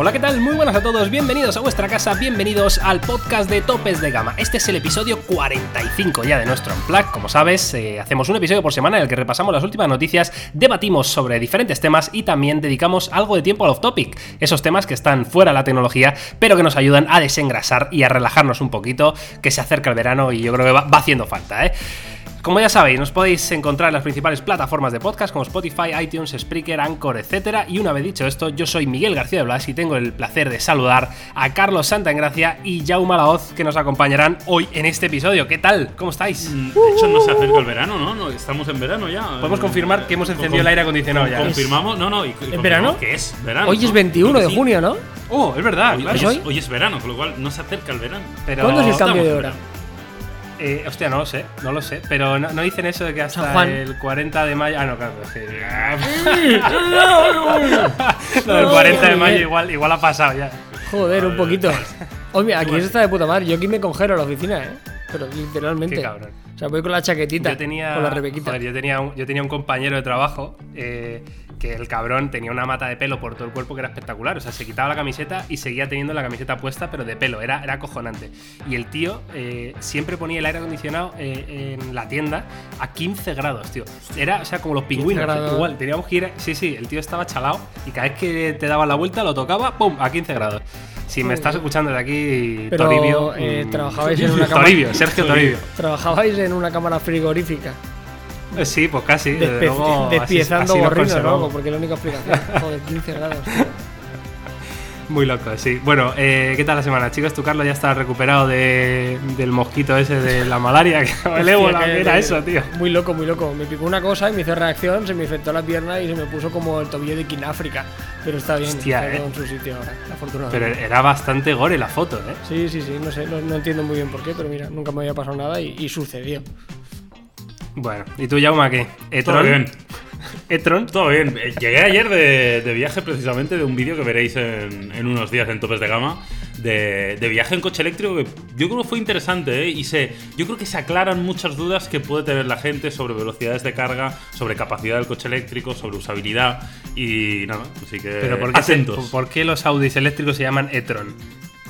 Hola, ¿qué tal? Muy buenas a todos, bienvenidos a vuestra casa, bienvenidos al podcast de Topes de Gama. Este es el episodio 45 ya de nuestro Unplug. Como sabes, eh, hacemos un episodio por semana en el que repasamos las últimas noticias, debatimos sobre diferentes temas y también dedicamos algo de tiempo al off-topic. Esos temas que están fuera de la tecnología, pero que nos ayudan a desengrasar y a relajarnos un poquito, que se acerca el verano y yo creo que va, va haciendo falta, ¿eh? Como ya sabéis, nos podéis encontrar en las principales plataformas de podcast como Spotify, iTunes, Spreaker, Anchor, etc. Y una vez dicho esto, yo soy Miguel García de Blas y tengo el placer de saludar a Carlos Santaengracia y Jaume Laoz que nos acompañarán hoy en este episodio. ¿Qué tal? ¿Cómo estáis? Mm, De hecho, no se acerca el verano, ¿no? No, Estamos en verano ya. Podemos confirmar que hemos encendido el aire acondicionado ya. Confirmamos, no, no. Y, y confirmamos verano? Que es verano. Hoy es ¿no? 21 de junio, ¿no? Oh, es verdad, Hoy, claro. hoy ¿Es es, hoy? hoy es verano, con lo cual no se acerca el verano. Pero, ¿Cuándo es el cambio de en hora? verano. Eh, hostia, no lo sé, no lo sé. Pero no, no dicen eso de que hasta el 40 de mayo. Ah, no, claro. que- Lo del 40 de mayo igual, igual ha pasado ya. Joder, un poquito. Oye, aquí se está de puta madre. Yo aquí me congelo en la oficina, ¿eh? Pero literalmente. Qué cabrón. O sea, voy con la chaquetita. Yo tenía, Con la rebequita. joder, yo tenía, un, yo tenía un compañero de trabajo eh, que el cabrón tenía una mata de pelo por todo el cuerpo que era espectacular. O sea, se quitaba la camiseta y seguía teniendo la camiseta puesta, pero de pelo. Era, era acojonante. Y el tío eh, siempre ponía el aire acondicionado eh, en la tienda a 15 grados, tío. Era, o sea, como los pingüinos. Igual, teníamos que ir. Sí, sí, el tío estaba chalado y cada vez que te daba la vuelta lo tocaba, ¡pum! a 15 grados. Si me estás escuchando de aquí, Pero, Toribio. eh, mm, trabajabais en una Toribio, Sergio Toribio. Trabajabais en una cámara frigorífica. Eh, Sí, pues casi. desde luego, despiezando así conservamos. ¿no? Porque es la única explicación. Joder, 15 grados. tío. Muy loco, sí. Bueno, eh, ¿qué tal la semana, chicos? Tú, Carlos, ya estás recuperado de- del mosquito ese de la malaria, que el ébola, Hostia, ¿qué que- era eso, tío? Muy loco, muy loco. Me picó una cosa y me hizo reacción, se me infectó la pierna y se me puso como el tobillo de Kináfrica. Pero está bien, Hostia, está eh. en su sitio ahora, afortunadamente. Pero era bastante gore la foto, ¿eh? Sí, sí, sí, no sé, no, no entiendo muy bien por qué, pero mira, nunca me había pasado nada y, y sucedió. Bueno, ¿y tú, Jauma, qué? ¿Etron? Todo bien. ¿Etron? Todo bien. Llegué ayer de, de viaje precisamente de un vídeo que veréis en, en unos días en Topes de Gama. De, de viaje en coche eléctrico que yo creo que fue interesante ¿eh? y se, yo creo que se aclaran muchas dudas que puede tener la gente sobre velocidades de carga, sobre capacidad del coche eléctrico, sobre usabilidad y nada, así que ¿Pero por qué, se- atentos. por qué los Audis eléctricos se llaman Etron?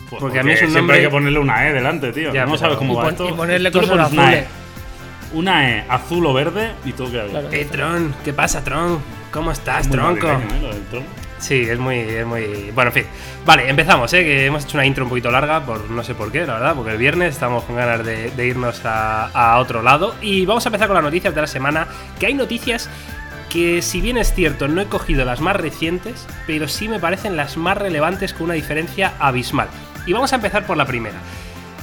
Pues porque a mí es un siempre nombre- hay que ponerle una E delante, tío. Ya, no sabes cómo y va pon- esto. y ponerle cosas azules. Una E azul o verde y todo queda bien. Claro. Etron, ¿qué pasa, Tron? ¿Cómo estás, Muy tronco? ¿eh? Lo del tron. Sí, es muy, es muy. Bueno, en fin. Vale, empezamos, ¿eh? Que hemos hecho una intro un poquito larga, por no sé por qué, la verdad, porque el viernes estamos con ganas de, de irnos a, a otro lado. Y vamos a empezar con las noticias de la semana. Que hay noticias que, si bien es cierto, no he cogido las más recientes, pero sí me parecen las más relevantes con una diferencia abismal. Y vamos a empezar por la primera.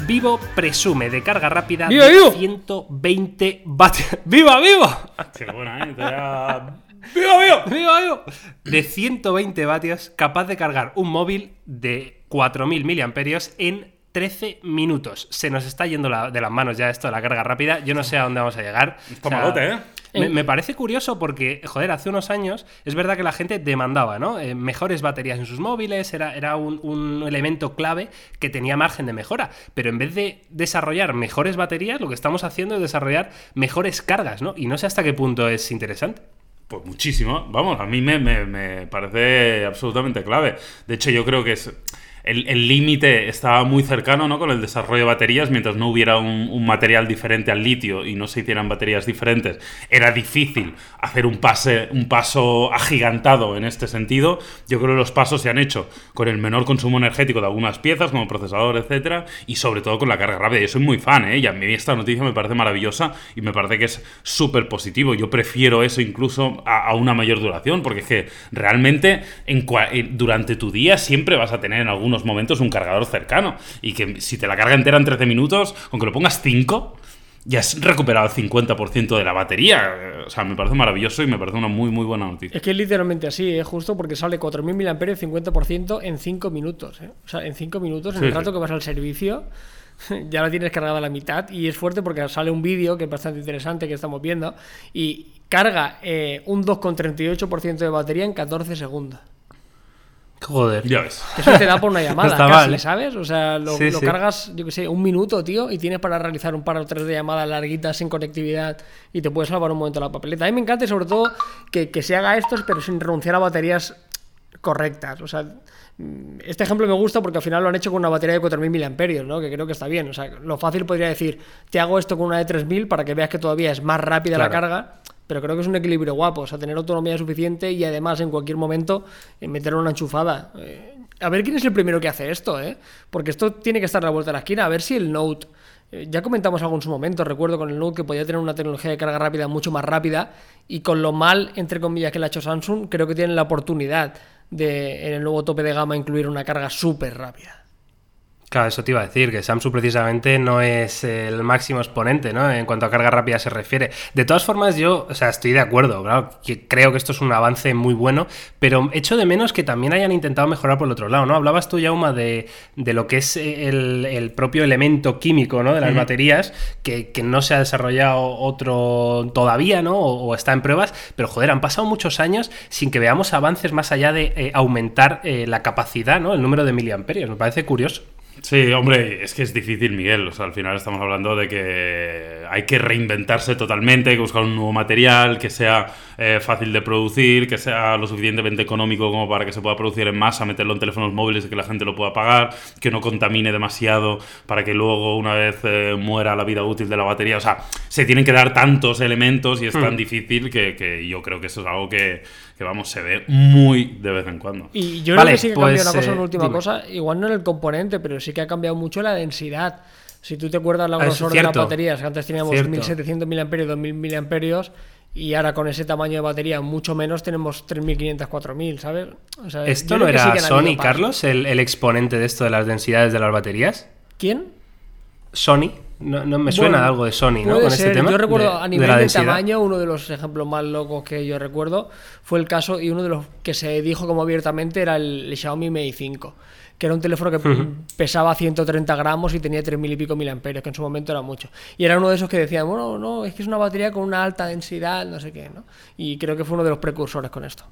Vivo presume de carga rápida ¡Viva, de vivo! 120 vatios. ¡Viva, viva! Qué buena, ¿eh? ¡Viva, viva! ¡Viva, viva! De 120 vatios, capaz de cargar un móvil de 4.000 miliamperios en 13 minutos. Se nos está yendo la- de las manos ya esto de la carga rápida. Yo no sé a dónde vamos a llegar. Está malote, ¿eh? Me, me parece curioso porque, joder, hace unos años es verdad que la gente demandaba, ¿no? Eh, mejores baterías en sus móviles, era, era un, un elemento clave que tenía margen de mejora. Pero en vez de desarrollar mejores baterías, lo que estamos haciendo es desarrollar mejores cargas, ¿no? Y no sé hasta qué punto es interesante. Pues muchísimo. Vamos, a mí me, me- me parece absolutamente clave. De hecho, yo creo que es. El límite estaba muy cercano ¿no? con el desarrollo de baterías, mientras no hubiera un, un material diferente al litio y no se hicieran baterías diferentes. Era difícil hacer un, pase, un paso agigantado en este sentido. Yo creo que los pasos se han hecho con el menor consumo energético de algunas piezas, como procesador, etcétera, y sobre todo con la carga rápida. Yo soy muy fan, ¿eh? y a mí esta noticia me parece maravillosa y me parece que es súper positivo. Yo prefiero eso incluso a, una mayor duración, porque es que realmente en eh, durante tu día siempre vas a tener en algunos momentos un cargador cercano. Y que si te la carga entera en 13 minutos, aunque lo pongas 5, ya has recuperado el 50% de la batería. O sea, me parece maravilloso y me parece una muy, muy buena noticia. Es que es literalmente así, ¿eh? justo porque sale 4.000 mAh 50% en 5 minutos. ¿eh? O sea, en 5 minutos, en Sí, el sí. rato que vas al servicio, ya la tienes cargada a la mitad. Y es fuerte porque sale un vídeo que es bastante interesante que estamos viendo y carga eh, un 2,38% de batería en 14 segundos. Joder. Ya ves. Eso te da por una llamada, está casi, mal. ¿sabes? O sea, lo, Sí, lo sí. cargas, yo que sé, un minuto, tío, y tienes para realizar un par o tres de llamadas larguitas sin conectividad y te puedes salvar un momento la papeleta. A mí me encanta y sobre todo que, que se haga esto, pero sin renunciar a baterías correctas. O sea, mm, este ejemplo me gusta porque al final lo han hecho con una batería de 4.000 mAh, ¿no? que creo que está bien. O sea, lo fácil podría decir, te hago esto con una de 3.000 para que veas que todavía es más rápida la carga, pero creo que es un equilibrio guapo. O sea, tener autonomía suficiente y además en cualquier momento eh, meter una enchufada. Eh, a ver quién es el primero que hace esto, ¿eh? Porque esto tiene que estar a la vuelta de la esquina. A ver si el Note... eh, Ya comentamos algo en su momento, recuerdo con el Note que podía tener una tecnología de carga rápida mucho más rápida y con lo mal, entre comillas, que le ha hecho Samsung, creo que tienen la oportunidad de en el nuevo tope de gama incluir una carga súper rápida. Claro, eso te iba a decir, que Samsung precisamente no es el máximo exponente, ¿no? En cuanto a carga rápida se refiere. De todas formas, yo, o sea, estoy de acuerdo, claro, que creo que esto es un avance muy bueno, pero echo de menos que también hayan intentado mejorar por el otro lado, ¿no? Hablabas tú, Jauma, de, de lo que es el, el propio elemento químico, ¿no? De las baterías, que, que no se ha desarrollado otro todavía, ¿no? O, o está en pruebas, pero joder, han pasado muchos años sin que veamos avances más allá de eh, aumentar eh, la capacidad, ¿no? El número de miliamperios, me parece curioso. Sí, hombre, es que es difícil, Miguel. O sea, al final estamos hablando de que hay que reinventarse totalmente, hay que buscar un nuevo material que sea eh, fácil de producir, que sea lo suficientemente económico como para que se pueda producir en masa, meterlo en teléfonos móviles y que la gente lo pueda pagar, que no contamine demasiado para que luego, una vez eh, muera la vida útil de la batería, o sea, se tienen que dar tantos elementos y es tan difícil que, que yo creo que eso es algo que, que, vamos, se ve muy de vez en cuando. Y yo Vale, creo que sí que ha pues, cambiado una cosa, eh, una última dime. cosa, igual no en el componente, pero sí que ha cambiado mucho la densidad. Si tú te acuerdas la Ah, grosor de las baterías, que antes teníamos Cierto. 1700 mAh, 2000 mAh, y ahora con ese tamaño de batería mucho menos tenemos 3500, 4000, ¿sabes? O sea, ¿Esto no sí era Sony. Carlos, el, el exponente de esto de las densidades de las baterías? ¿Quién? Sony. No, no me suena Bueno, algo de Sony, ¿no? Con este tema. Yo recuerdo de- a nivel de, tamaño, uno de los ejemplos más locos que yo recuerdo fue el caso y uno de los que se dijo como abiertamente era el, Xiaomi Mi 5, que era un teléfono que pesaba 130 gramos y tenía 3.000 y pico mil amperios, que en su momento era mucho. Y era uno de esos que decían, bueno, no, es que es una batería con una alta densidad, no sé qué, ¿no? Y creo que fue uno de los precursores con esto.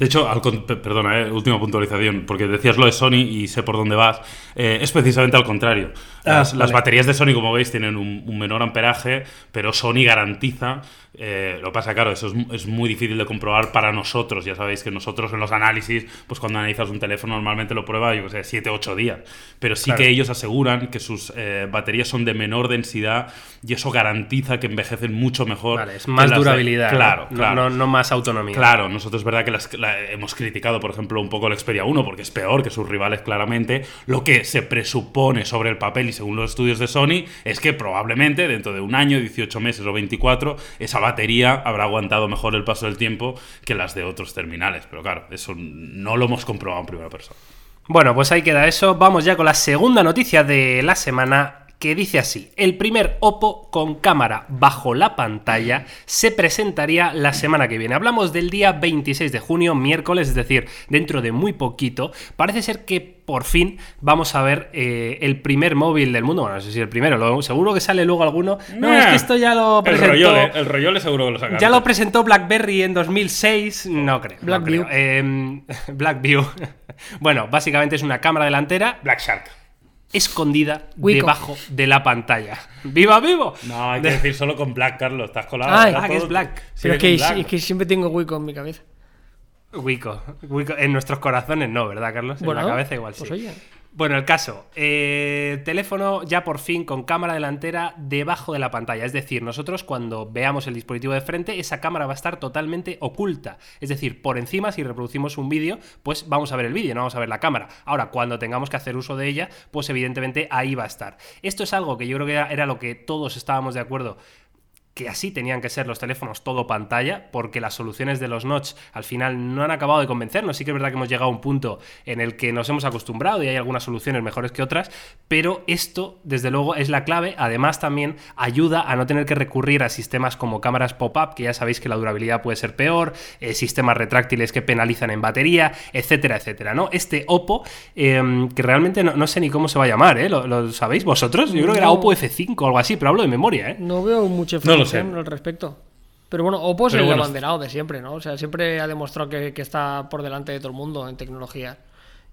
De hecho, al perdona, eh, última puntualización, porque decías lo de Sony y sé por dónde vas. eh, es precisamente al contrario. Ah, Las, baterías de Sony, como veis, tienen un, un menor amperaje, pero Sony garantiza. Eh, lo pasa, claro, eso es, es muy difícil de comprobar para nosotros. Ya sabéis que nosotros en los análisis, pues cuando analizas un teléfono, normalmente lo prueba, yo que sé, 7, 8 días. Pero sí Claro. que ellos aseguran que sus eh, baterías son de menor densidad y eso garantiza que envejecen mucho mejor. Vale, es más las de- durabilidad. ¿no? Claro, No- claro. No, no más autonomía. Claro, nosotros es verdad que las- la- hemos criticado, por ejemplo, un poco el Xperia 1 porque es peor que sus rivales claramente. Lo que se presupone sobre el papel y según los estudios de Sony es que probablemente dentro de un año, 18 meses o 24, esa batería habrá aguantado mejor el paso del tiempo que las de otros terminales. Pero claro, eso no lo hemos comprobado en primera persona. Bueno, pues ahí queda eso. Vamos ya con la segunda noticia de la semana que dice así. El primer Oppo con cámara bajo la pantalla se presentaría la semana que viene. Hablamos del día 26 de junio, miércoles, es decir, dentro de muy poquito. Parece ser que por fin vamos a ver eh, el primer móvil del mundo. Bueno, no sé si el primero, lo- seguro que sale luego alguno. No, es que esto ya lo El presentó... rollole, el rollole seguro que lo sacaron. Ya lo presentó BlackBerry en 2006, no creo. no Blackview. creo. Eh, Blackview. bueno, básicamente es una cámara delantera Black Shark. Escondida Wico. debajo de la pantalla. ¡Viva vivo! No, hay que decir solo con Black, Carlos. Estás colado. Ah, Estás ah, que es Black. Sí, pero es que, Black. es que siempre tengo Wico en mi cabeza. Wico. Wico. En nuestros corazones no, ¿verdad, Carlos? Bueno, en la cabeza igual sí. pues oye. Bueno, el caso. eh, teléfono ya por fin con cámara delantera debajo de la pantalla. Es decir, nosotros cuando veamos el dispositivo de frente, esa cámara va a estar totalmente oculta. Es decir, por encima, si reproducimos un vídeo, pues vamos a ver el vídeo, no vamos a ver la cámara. Ahora, cuando tengamos que hacer uso de ella, pues evidentemente ahí va a estar. Esto es algo que yo creo que era, era lo que todos estábamos de acuerdo que así tenían que ser los teléfonos todo pantalla, porque las soluciones de los notch al final no han acabado de convencernos. Sí que es verdad que hemos llegado a un punto en el que nos hemos acostumbrado y hay algunas soluciones mejores que otras, pero esto, desde luego, es la clave. Además, también ayuda a no tener que recurrir a sistemas como cámaras pop-up, que ya sabéis que la durabilidad puede ser peor, eh, sistemas retráctiles que penalizan en batería, etcétera, etcétera. ¿no? Este Oppo, eh, que realmente no, no sé ni cómo se va a llamar, ¿eh? ¿Lo, lo sabéis vosotros? Yo creo que era. Oppo F5 o algo así, pero hablo de memoria, ¿eh? No veo mucha No lo sé. al respecto. Pero bueno, Oppo es el bueno, abanderado de siempre, ¿no? O sea, siempre ha demostrado que, que está por delante de todo el mundo en tecnología.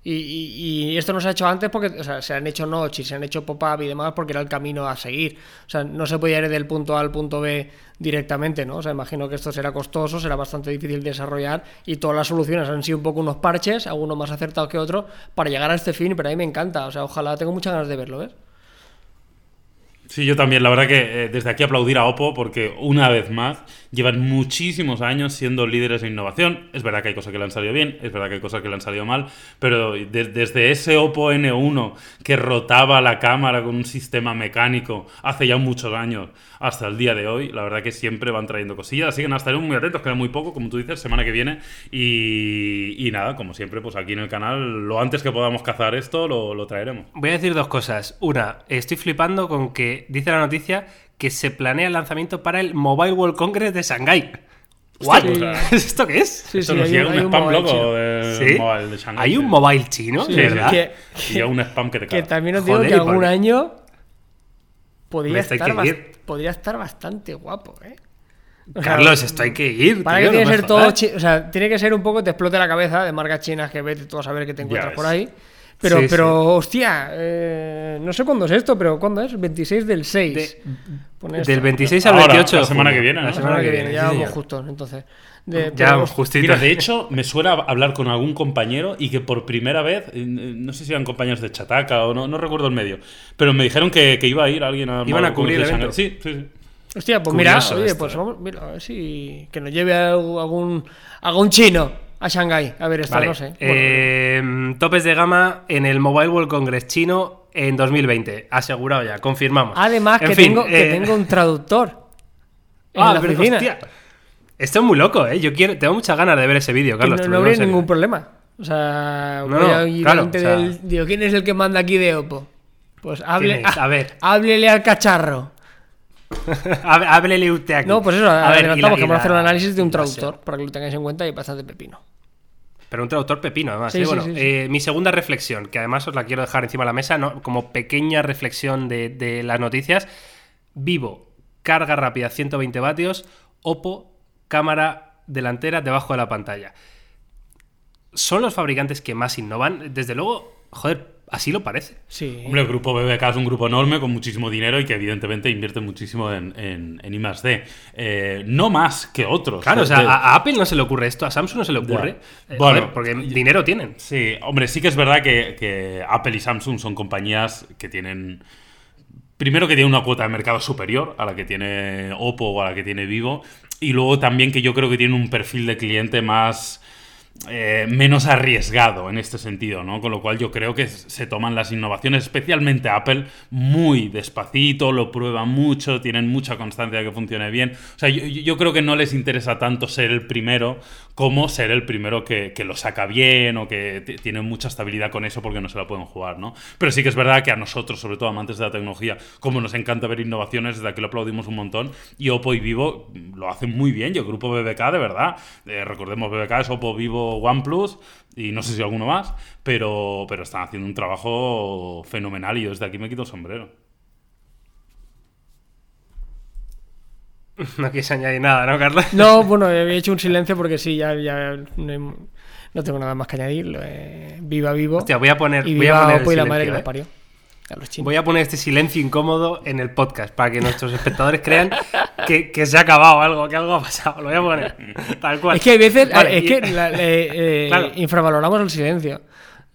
Y, y- y esto no se ha hecho antes porque o sea, se han hecho notch y se han hecho pop-up y demás porque era el camino a seguir. O sea, no se podía ir del punto A al punto B directamente, ¿no? O sea, imagino que esto será costoso, será bastante difícil de desarrollar y todas las soluciones han sido un poco unos parches, algunos más acertados que otros, para llegar a este fin, pero a mí me encanta. O sea, ojalá, tengo muchas ganas de verlo, ¿ves? Sí, yo también. La verdad que eh, desde aquí aplaudir a Oppo porque una vez más llevan muchísimos años siendo líderes de innovación. Es verdad que hay cosas que le han salido bien, es verdad que hay cosas que le han salido mal, pero de- desde ese Oppo N1 que rotaba la cámara con un sistema mecánico hace ya muchos años hasta el día de hoy, la verdad que siempre van trayendo cosillas. Así que nada, estaremos muy atentos, queda muy poco, como tú dices, semana que viene. Y, y nada, como siempre, pues aquí en el canal, lo antes que podamos cazar esto, lo, lo traeremos. Voy a decir dos cosas. Una, estoy flipando con que dice la noticia que se planea el lanzamiento para el Mobile World Congress de Shanghái. ¿What? Sí. ¿Esto qué es? Sí, Esto sí, nos hay llega un- spam mobile loco chino. de ¿Sí? mobile de Shanghái. Hay un mobile chino, Sí, ¿verdad? que- Y un spam que te Que caga. también os digo Joder, que ¿y por algún año podría estar, que podría bastante guapo, ¿eh? O sea, Carlos, esto hay que ir. Para tío, que tiene no que ser todo, o sea, tiene que ser un poco te explote la cabeza de marcas chinas que vete tú a saber que te encuentras por ahí. Pero, Sí, pero hostia, eh, no sé cuándo es esto, pero ¿cuándo es? 26 del 6. De- Pone esto. Del 26 al Ahora, 28 de la semana que viene, ¿no? La La semana que viene, ya sí, vamos justos, entonces. De- Ya vamos justito. Mira, de hecho, me suena hablar con algún compañero y que por primera vez, eh, no sé si eran compañeros de Chataca o no, no recuerdo el medio, pero me dijeron que, que iba a ir alguien a Iban a cubrir el. Sí, sí, sí. Hostia, pues Curioso mira, oye, esto, pues eh. vamos, mira, a ver si que nos lleve a algún, algún chino a Shanghái. A ver, esto Vale. no sé. Bueno, eh, topes de gama en el Mobile World Congress chino en 2020. Asegurado ya, confirmamos. Además, En que, fin, tengo, que eh, tengo un traductor en ah, la pero, oficina. hostia, Esto es muy loco, ¿eh? Yo quiero, tengo muchas ganas de ver ese vídeo, Que Carlos. no, no habría ningún problema. O sea, No, voy a ir claro, delante o sea- del. Digo, ¿quién es el que manda aquí de Oppo? Pues hable, ¿Quién es? A ver. háblele al cacharro. Há- Háblele usted aquí. No, pues eso, A adelantamos la- que vamos a hacer un análisis de un traductor para que lo tengáis en cuenta y es bastante pepino. Pero un traductor pepino, además. Sí, ¿eh? sí, bueno, sí. eh, mi segunda reflexión, que además os la quiero dejar encima de la mesa, ¿no? como pequeña reflexión de, de las noticias. Vivo, carga rápida 120 vatios, Oppo, cámara delantera debajo de la pantalla. Son los fabricantes que más innovan. Desde luego, joder, así lo parece. Sí. Hombre, el grupo BBK es un grupo enorme con muchísimo dinero y que evidentemente invierte muchísimo en, en, en I+.D. Eh, no más que otros. Claro, o sea, De- a, Apple no se le ocurre esto, a Samsung no se le ocurre. Eh, Bueno, joder, porque dinero tienen. Sí, hombre, sí que es verdad que, que Apple y Samsung son compañías que tienen. Primero que tienen una cuota de mercado superior a la que tiene Oppo o a la que tiene Vivo. Y luego también que yo creo que tienen un perfil de cliente más. Eh, menos arriesgado en este sentido, ¿no? Con lo cual yo creo que se toman las innovaciones, especialmente Apple, muy despacito, lo prueban mucho, tienen mucha constancia de que funcione bien. O sea, yo, yo creo que no les interesa tanto ser el primero como ser el primero que, que lo saca bien o que tiene mucha estabilidad con eso porque no se la pueden jugar, ¿no? Pero sí que es verdad que a nosotros, sobre todo amantes de la tecnología, como nos encanta ver innovaciones, desde aquí lo aplaudimos un montón, y Oppo y Vivo lo hacen muy bien, y el grupo BBK, de verdad, eh, recordemos BBK es Oppo, Vivo, OnePlus, y no sé si alguno más, pero, pero están haciendo un trabajo fenomenal y yo desde aquí me quito el sombrero. No quieres añadir nada, ¿no, Carlos? No, bueno, había hecho un silencio porque sí, ya, ya no, hay- no tengo nada más que añadir. eh, viva vivo. Hostia, voy a poner, y voy a viva poner el Oppo y la madre que ¿eh? parió. A los chinos. Voy a poner este silencio incómodo en el podcast para que nuestros espectadores crean que, que se ha acabado algo, que algo ha pasado. Lo voy a poner tal cual. Es que hay veces, Vale, es y- que la- eh, eh, Claro. infravaloramos el silencio.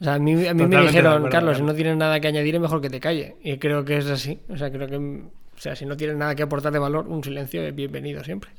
O sea, a mí, a mí me dijeron, acuerdo, Carlos, si no tienes nada que añadir es mejor que te calle. Y creo que es así. O sea, creo que, o sea, si no tienes nada que aportar de valor, un silencio es bienvenido siempre.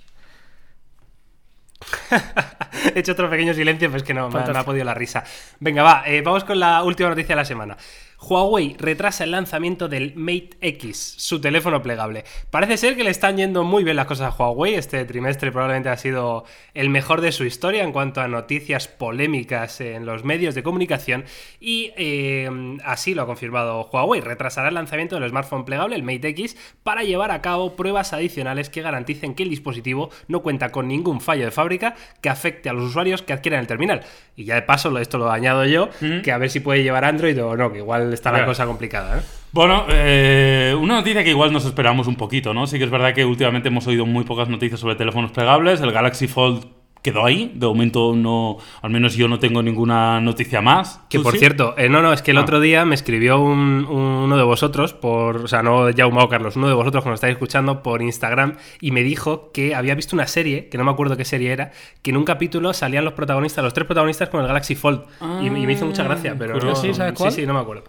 He hecho otro pequeño silencio, pues que no, me ha, me ha podido la risa. Venga, va, eh, vamos con la última noticia de la semana. Huawei retrasa el lanzamiento del Mate X, su teléfono plegable. Parece ser que le están yendo muy bien las cosas a Huawei. Este trimestre probablemente ha sido el mejor de su historia en cuanto a noticias polémicas en los medios de comunicación. Y eh, así lo ha confirmado Huawei. Retrasará el lanzamiento del smartphone plegable, el Mate X, para llevar a cabo pruebas adicionales que garanticen que el dispositivo no cuenta con ningún fallo de fábrica que afecte a los usuarios que adquieran el terminal. Y ya de paso, esto lo añado yo, que a ver si puede llevar Android o no, que igual está la cosa complicada. ¿eh? Bueno, eh, una noticia que igual nos esperamos un poquito, ¿no? Sí que es verdad que últimamente hemos oído muy pocas noticias sobre teléfonos plegables. El Galaxy Fold quedó ahí. De momento no, al menos yo no tengo ninguna noticia más. Que ¿Tú por sí? cierto, eh, no, no, es que el Ah. otro día me escribió un- uno de vosotros, por, o sea, no Jaume o Carlos, uno de vosotros que nos estáis escuchando por Instagram, y me dijo que había visto una serie, que no me acuerdo qué serie era, que en un capítulo salían los protagonistas, los tres protagonistas con el Galaxy Fold. y, y me hizo mucha gracia, pero no, ¿Sí? ¿Sabes cuál? Sí, sí, no me acuerdo.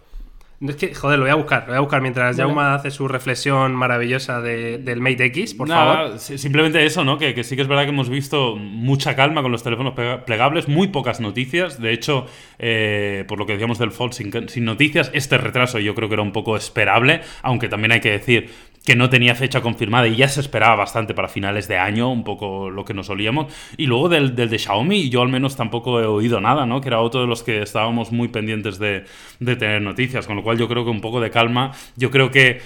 Es que, joder, lo voy a buscar, lo voy a buscar mientras Vale. Jaume hace su reflexión maravillosa de- del Mate X, por Nada, favor. si- Simplemente eso, ¿no? Que, que sí que es verdad que hemos visto mucha calma con los teléfonos plegables, muy pocas noticias. De hecho, eh, por lo que decíamos del Fold sin, sin noticias, este retraso yo creo que era un poco esperable, aunque también hay que decir que no tenía fecha confirmada y ya se esperaba bastante para finales de año, un poco lo que nos solíamos. Y luego del, del de Xiaomi, yo al menos tampoco he oído nada, ¿no? Que era otro de los que estábamos muy pendientes de, de tener noticias, con lo cual yo creo que un poco de calma, yo creo que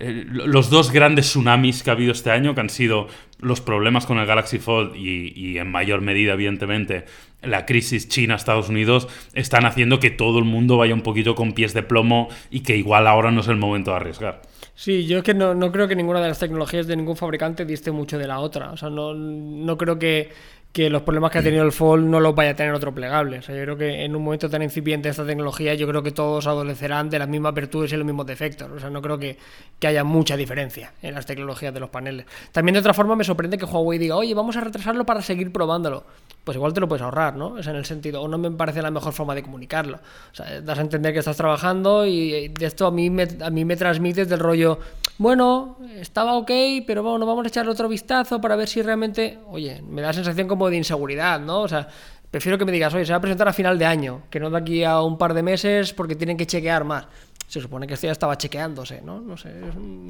eh, los dos grandes tsunamis que ha habido este año, que han sido los problemas con el Galaxy Fold y, y en mayor medida, evidentemente, la crisis China-Estados Unidos, están haciendo que todo el mundo vaya un poquito con pies de plomo y que igual ahora no es el momento de arriesgar. Sí, yo es que no, no creo que ninguna de las tecnologías de ningún fabricante diste mucho de la otra. O sea, no, no creo que, que los problemas que ha tenido el Fold no los vaya a tener otro plegable. O sea, yo creo que en un momento tan incipiente de esta tecnología, yo creo que todos adolecerán de las mismas virtudes y los mismos defectos. O sea, no creo que, que haya mucha diferencia en las tecnologías de los paneles. También de otra forma me sorprende que Huawei diga, oye, vamos a retrasarlo para seguir probándolo. Pues igual te lo puedes ahorrar, ¿no? O sea, en el sentido, o no me parece la mejor forma de comunicarlo. O sea, das a entender que estás trabajando y de esto a mí me, a mí me transmites del rollo, bueno, estaba ok, pero bueno, vamos a echarle otro vistazo para ver si realmente, oye, me da sensación como de inseguridad, ¿no? O sea, prefiero que me digas, oye, se va a presentar a final de año, que no de aquí a un par de meses porque tienen que chequear más. Se supone que esto ya estaba chequeándose, ¿no? No sé.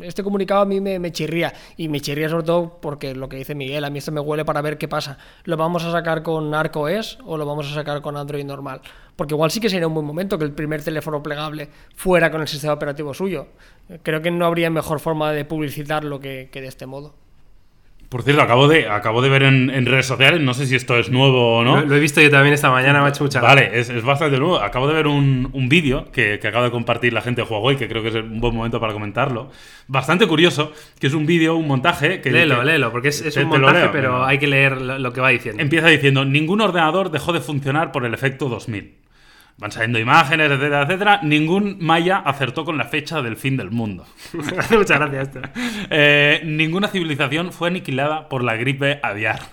Este comunicado a mí me, chirría. Y me chirría sobre todo porque lo que dice Miguel, a mí esto me huele para ver qué pasa. ¿Lo vamos a sacar con ArcoS o lo vamos a sacar con Android normal? Porque igual sí que sería un buen momento que el primer teléfono plegable fuera con el sistema operativo suyo. Creo que no habría mejor forma de publicitarlo que de este modo. Por cierto, acabo de, acabo de ver en, en redes sociales, no sé si esto es nuevo o no. Lo, lo he visto yo también esta mañana, me ha hecho mucha. Vale, es, es bastante nuevo. Acabo de ver un, un vídeo que, que acaba de compartir la gente de Huawei, que creo que es un buen momento para comentarlo. Bastante curioso, que es un vídeo, un montaje. Que, Léelo, que- léelo, porque es, es Te- un montaje, leo, pero hay que leer lo, lo que va diciendo. Empieza diciendo, ningún ordenador dejó de funcionar por el efecto 2000. Van saliendo imágenes, etcétera, etcétera. Ningún maya acertó con la fecha del fin del mundo. Me hace mucha gracia esto. Eh, ninguna civilización fue aniquilada por la gripe aviar.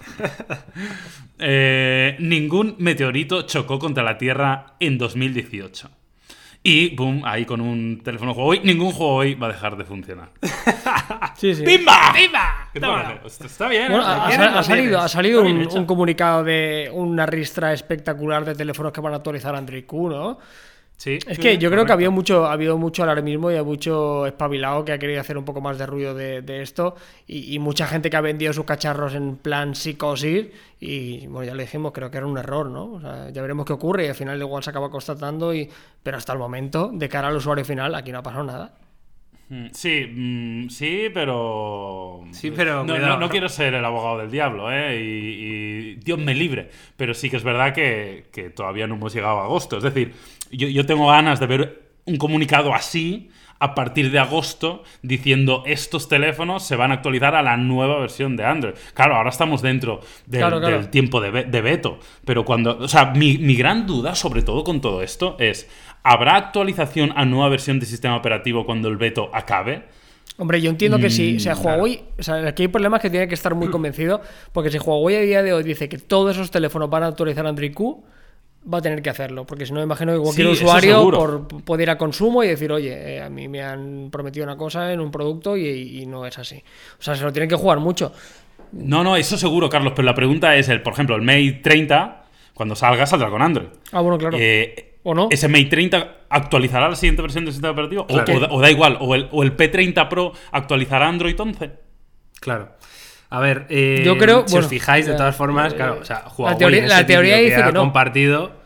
Eh, ningún meteorito chocó contra la Tierra en 2018. Y, boom, ahí con un teléfono Huawei, ningún Huawei va a dejar de funcionar. Sí, sí. ¡Pimba! ¡Viva! ¿Qué te Toma. parece? Hostia, Está bien, Bueno, ¿eh? ha, salido, ha salido un, un comunicado de una ristra espectacular de teléfonos que van a actualizar Android Q, ¿no? Sí. Es que yo creo que había mucho, ha habido mucho alarmismo y hay mucho espabilado que ha querido hacer un poco más de ruido de, de esto y, y mucha gente que ha vendido sus cacharros en plan psicosis y bueno, ya le dijimos, creo que era un error, ¿no? O sea, ya veremos qué ocurre y al final igual se acaba constatando y pero hasta el momento, de cara al usuario final, aquí no ha pasado nada. Mm, Sí, mm, sí, pero. Sí, pero No, cuidado, no- no ¿no? quiero ser el abogado del diablo, ¿eh? Y, y Dios me libre. Pero sí que es verdad que, que todavía no hemos llegado a agosto. Es decir, yo, yo tengo ganas de ver un comunicado así a partir de agosto diciendo estos teléfonos se van a actualizar a la nueva versión de Android. Claro, ahora estamos dentro del, Claro, claro. del tiempo de, de veto. Pero cuando. O sea, mi, mi gran duda, sobre todo con todo esto, es: ¿habrá actualización a nueva versión de sistema operativo cuando el veto acabe? Hombre, yo entiendo que sí. O sea. Huawei. O sea, aquí hay problemas que tiene que estar muy convencido. Porque si Huawei a día de hoy dice que todos esos teléfonos van a actualizar Android Q, va a tener que hacerlo. Porque si no, me imagino que cualquier Sí, usuario por, puede ir a consumo y decir, oye, eh, a mí me han prometido una cosa en un producto y, y no es así. O sea, se lo tienen que jugar mucho. No, no, eso seguro, Carlos, pero la pregunta es, el, por ejemplo, el Mate 30, cuando salga, saldrá con Android. Ah, bueno, claro. Eh, ¿O no? ¿Ese Mate 30 actualizará la siguiente versión del sistema operativo? O, da, o da igual, o el, o el P30 Pro actualizará Android 11. Claro. A ver, eh, Yo creo- si bueno, os fijáis, de todas formas, eh, claro, o sea, la Huawei teoría- en la teoría dice ha que no. compartido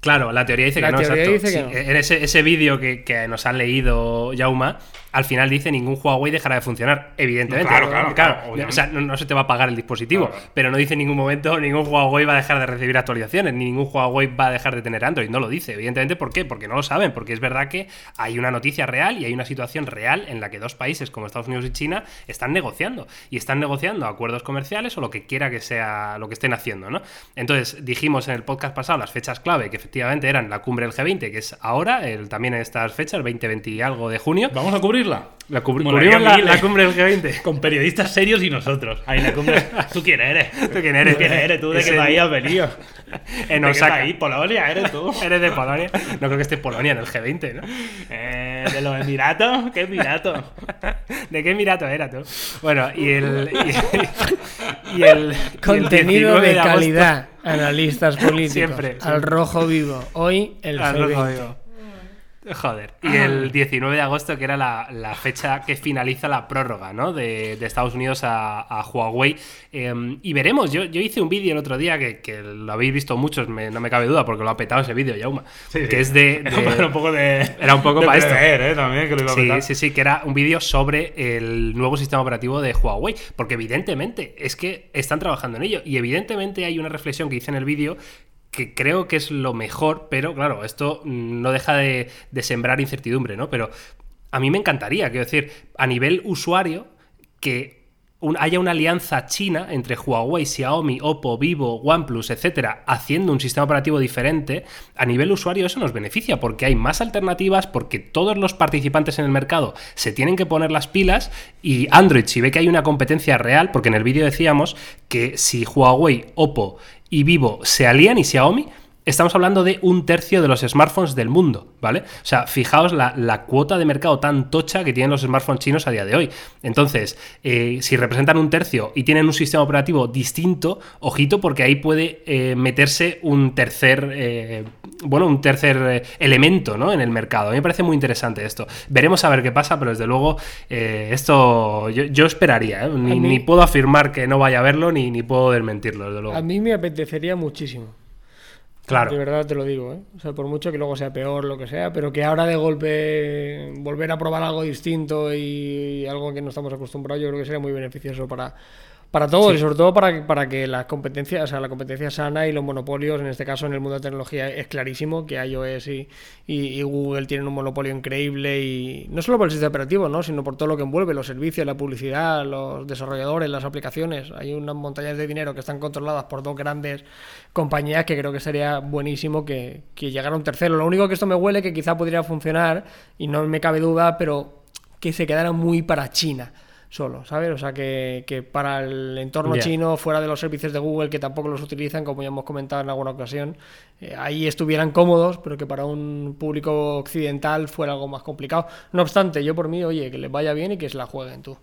Claro, la teoría dice La que no, teoría exacto. dice que Sí, no. En ese, ese vídeo que, que nos han leído Yauma, al final dice ningún Huawei dejará de funcionar. Evidentemente. Claro, claro, claro, o sea, no, no se te va a pagar el dispositivo, Claro. pero no dice en ningún momento ningún Huawei va a dejar de recibir actualizaciones, ni ningún Huawei va a dejar de tener Android. No lo dice, evidentemente. ¿Por qué? Porque no lo saben. Porque es verdad que hay una noticia real y hay una situación real en la que dos países como Estados Unidos y China están negociando. Y están negociando acuerdos comerciales o lo que quiera que sea lo que estén haciendo, ¿no? Entonces, dijimos en el podcast pasado las fechas clave, que efectivamente eran la cumbre del G20, que es ahora, el- también en estas fechas, 20, 20 y algo de junio. ¿Vamos a cubrirla? La cubri- Molaría cubrimos la, mil, la cumbre del G20. Con periodistas serios y nosotros. Ahí la cumbre. ¿Tú quién eres? ¿Tú quién eres? ¿Tú quién eres? ¿Tú de qué país has venido? En ¿De qué Osaka. país? Polonia, eres tú. Eres de Polonia. No creo que esté Polonia en el G20, ¿no? Eh, ¿De los Emiratos? ¿Qué Emiratos? ¿De qué Emirato era tú? Bueno, y el. Y, y el. y el Contenido 19 de agosto- calidad. Analistas políticos. Siempre, Al rojo vivo. Hoy el Al G20. rojo vivo. Joder. Y el 19 de agosto, que era la, la fecha que finaliza la prórroga, ¿no? De, de Estados Unidos a, a Huawei. Eh, y veremos. Yo, yo hice un vídeo el otro día que, que lo habéis visto muchos, me- no me cabe duda, porque lo ha petado ese vídeo, Yauma. Sí, que sí. es de. de- Era un poco de. Era un poco de para esto. ¿eh? También, que lo iba a Sí, sí, sí, que era un vídeo sobre el nuevo sistema operativo de Huawei. Porque evidentemente es que están trabajando en ello. Y evidentemente hay una reflexión que hice en el vídeo que creo que es lo mejor, pero claro, esto no deja de, sembrar incertidumbre, ¿no? Pero a mí me encantaría, quiero decir, a nivel usuario, que haya una alianza china entre Huawei, Xiaomi, Oppo, Vivo, OnePlus, etcétera, haciendo un sistema operativo diferente, a nivel usuario eso nos beneficia porque hay más alternativas, porque todos los participantes en el mercado se tienen que poner las pilas y Android, si ve que hay una competencia real, porque en el vídeo decíamos que si Huawei, Oppo y Vivo se alían y Xiaomi, Estamos hablando de un tercio de los smartphones del mundo, ¿vale? O sea, fijaos la, la cuota de mercado tan tocha que tienen los smartphones chinos a día de hoy. Entonces, eh, si representan un tercio y tienen un sistema operativo distinto, ojito, porque ahí puede eh, meterse un tercer, eh, bueno, un tercer eh, elemento, ¿no? En el mercado. A mí me parece muy interesante esto. Veremos a ver qué pasa, pero desde luego esto yo, yo esperaría, ¿eh? Ni, mí- ni puedo afirmar que no vaya a verlo, ni, ni puedo desmentirlo, desde luego. A mí me apetecería muchísimo. Claro. De verdad te lo digo, ¿eh? O sea, por mucho que luego sea peor, lo que sea, pero que ahora de golpe volver a probar algo distinto y algo que no estamos acostumbrados, yo creo que sería muy beneficioso para, para todos y sobre todo para, para que la competencia, o sea, la competencia sana y los monopolios, en este caso en el mundo de tecnología, es clarísimo que iOS y, y, y Google tienen un monopolio increíble y no solo por el sistema operativo, ¿no? sino por todo lo que envuelve, los servicios, la publicidad, los desarrolladores, las aplicaciones. Hay unas montañas de dinero que están controladas por dos grandes compañías que creo que sería buenísimo que, que llegara un tercero. Lo único que esto me huele que quizá podría funcionar, y no me cabe duda, pero que se quedara muy para China solo, ¿sabes? O sea, que, que para el entorno chino, fuera de los servicios de Google, que tampoco los utilizan, como ya hemos comentado en alguna ocasión, eh, ahí estuvieran cómodos, pero que para un público occidental fuera algo más complicado. No obstante, yo por mí, oye, que les vaya bien y que se la jueguen tú.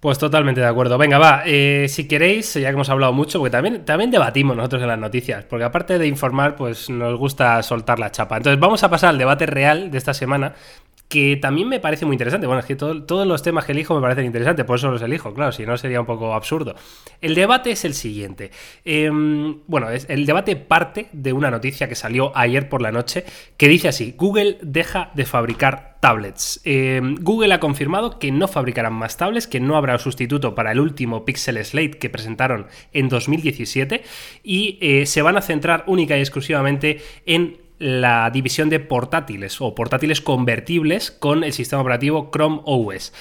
Pues totalmente de acuerdo. Venga, va. eh, si queréis, ya que hemos hablado mucho, porque también, también debatimos nosotros en las noticias, porque aparte de informar, pues nos gusta soltar la chapa. Entonces vamos a pasar al debate real de esta semana, que también me parece muy interesante. Bueno, es que todo- todos los temas que elijo me parecen interesantes, por eso los elijo, claro, si no sería un poco absurdo. El debate es el siguiente. Em, bueno, es- el debate parte de una noticia que salió ayer por la noche, que dice así, Google deja de fabricar tablets. Em, Google ha confirmado que no fabricarán más tablets, que no habrá sustituto para el último Pixel Slate que presentaron en 2017 y eh, se van a centrar única y exclusivamente en la división de portátiles o portátiles convertibles con el sistema operativo Chrome OS.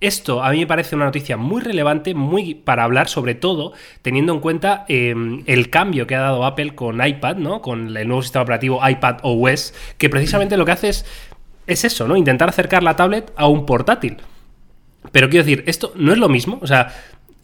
Esto a mí me parece una noticia muy relevante, muy para hablar, sobre todo teniendo en cuenta eh, el cambio que ha dado Apple con iPad, ¿no? Con el nuevo sistema operativo iPad OS, que precisamente lo que hace es, es eso, ¿no? Intentar acercar la tablet a un portátil. Pero quiero decir, esto no es lo mismo, o sea,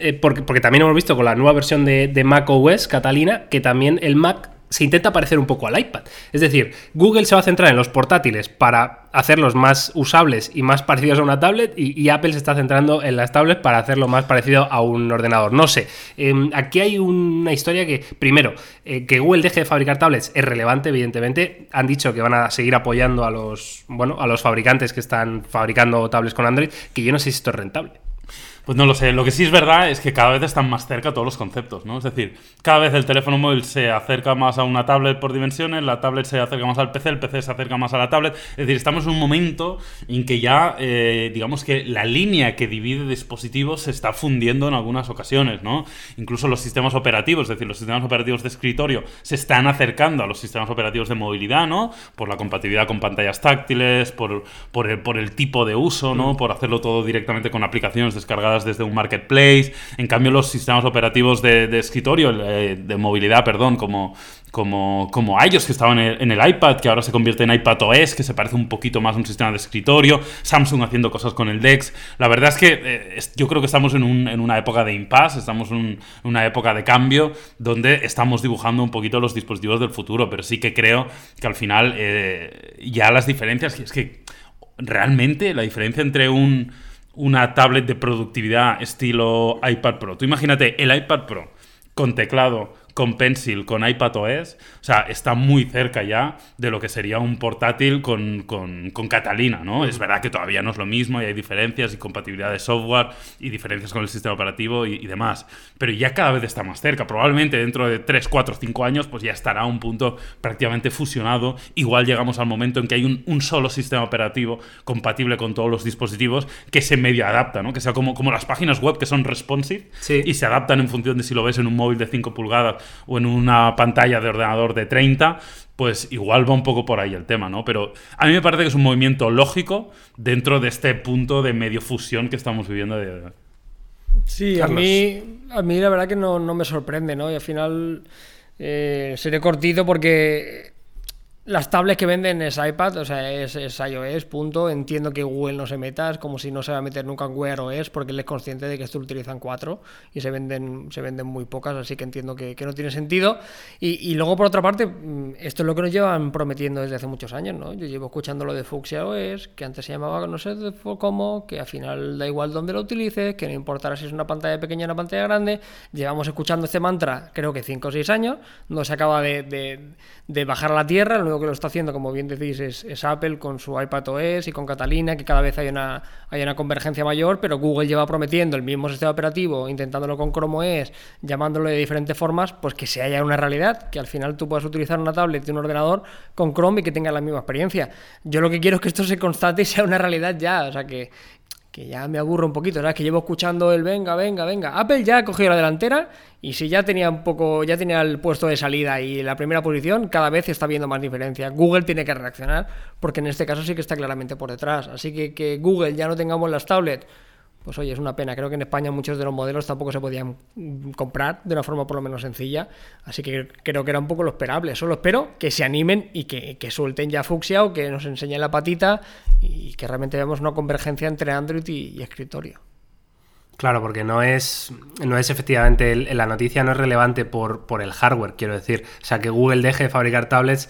eh, porque, porque también hemos visto con la nueva versión de Mac OS, Catalina, que también el Mac se intenta parecer un poco al iPad. Es decir, Google se va a centrar en los portátiles para hacerlos más usables y más parecidos a una tablet, y, Apple se está centrando en las tablets para hacerlo más parecido a un ordenador. No sé, eh, aquí hay una historia que, primero, eh, que Google deje de fabricar tablets es relevante, evidentemente. Han dicho que van a seguir apoyando a los, bueno, a los fabricantes que están fabricando tablets con Android, que yo no sé si esto es rentable. Pues no lo sé. Lo que sí es verdad es que cada vez están más cerca todos los conceptos, ¿no? Es decir, cada vez el teléfono móvil se acerca más a una tablet por dimensiones, la tablet se acerca más al PC, el PC se acerca más a la tablet. Es decir, estamos en un momento en que ya, eh, digamos que la línea que divide dispositivos se está fundiendo en algunas ocasiones, ¿no? Incluso los sistemas operativos, es decir, los sistemas operativos de escritorio se están acercando a los sistemas operativos de movilidad, ¿no? Por la compatibilidad con pantallas táctiles, por, por, el, por el tipo de uso, ¿no? Por hacerlo todo directamente con aplicaciones descargadas desde un marketplace. En cambio, los sistemas operativos de, escritorio, eh, de movilidad, perdón, como, como, como iOS que estaban en el, iPad, que ahora se convierte en iPad OS, que se parece un poquito más a un sistema de escritorio, Samsung haciendo cosas con el DeX. La verdad es que eh, yo creo que estamos en, una época de impasse, estamos en una época de cambio donde estamos dibujando un poquito los dispositivos del futuro, pero sí que creo que al final eh, ya las diferencias, es que realmente la diferencia entre un una tablet de productividad estilo iPad Pro. Tú imagínate el iPad Pro con teclado, con Pencil, con iPad OS, o sea, está muy cerca ya de lo que sería un portátil con, Catalina, ¿no? Es verdad que todavía no es lo mismo y hay diferencias y compatibilidad de software y diferencias con el sistema operativo y, demás, pero ya cada vez está más cerca. Probablemente dentro de 3, 4, 5 años, pues ya estará a un punto prácticamente fusionado. Igual llegamos al momento en que hay un, solo sistema operativo compatible con todos los dispositivos que se medio adapta, ¿no? Que sea como, como las páginas web que son responsive y se adaptan en función de si lo ves en un móvil de 5 pulgadas o en una pantalla de ordenador de 30, pues igual va un poco por ahí el tema, ¿no? Pero a mí me parece que es un movimiento lógico dentro de este punto de medio fusión que estamos viviendo. De... Sí, a mí, a mí la verdad que no, me sorprende, ¿no? Y al final eh, seré cortito porque las tablets que venden es iPad, o sea, es, iOS, punto. Entiendo que Google no se meta, es como si no se va a meter nunca en Wear OS, porque él es consciente de que esto lo utilizan cuatro y se venden, se venden muy pocas, así que entiendo que, no tiene sentido. Y, luego, por otra parte, mm, esto es lo que nos llevan prometiendo desde hace muchos años, ¿no? Yo llevo escuchando lo de Fuchsia OS, que antes se llamaba no sé cómo, que al final da igual dónde lo utilices, que no importará si es una pantalla pequeña o una pantalla grande. Llevamos escuchando este mantra, creo que cinco o seis años, no se acaba de, de bajar a la tierra, lo que lo está haciendo, como bien decís, es, Apple con su iPad OS y con Catalina, que cada vez hay una, hay una convergencia mayor, pero Google lleva prometiendo el mismo sistema operativo, intentándolo con Chrome OS, llamándolo de diferentes formas, pues que se haya una realidad, que al final tú puedas utilizar una tablet y un ordenador con Chrome y que tenga la misma experiencia. Yo lo que quiero es que esto se constate y sea una realidad ya, o sea, que, que ya me aburro un poquito, ¿sabes? Que llevo escuchando el venga, venga, venga. Apple ya ha cogido la delantera y si ya tenía un poco, ya tenía el puesto de salida y la primera posición, cada vez está viendo más diferencia. Google tiene que reaccionar porque en este caso sí que está claramente por detrás. Así que que Google ya no tengamos las tablets pues oye, es una pena. Creo que en España muchos de los modelos tampoco se podían comprar de una forma por lo menos sencilla. Así que creo que era un poco lo esperable. Solo espero que se animen y que, suelten ya Fuxia o que nos enseñen la patita y que realmente veamos una convergencia entre Android y, escritorio. Claro, porque no es, no es efectivamente, la noticia no es relevante por, por el hardware, quiero decir. O sea, que Google deje de fabricar tablets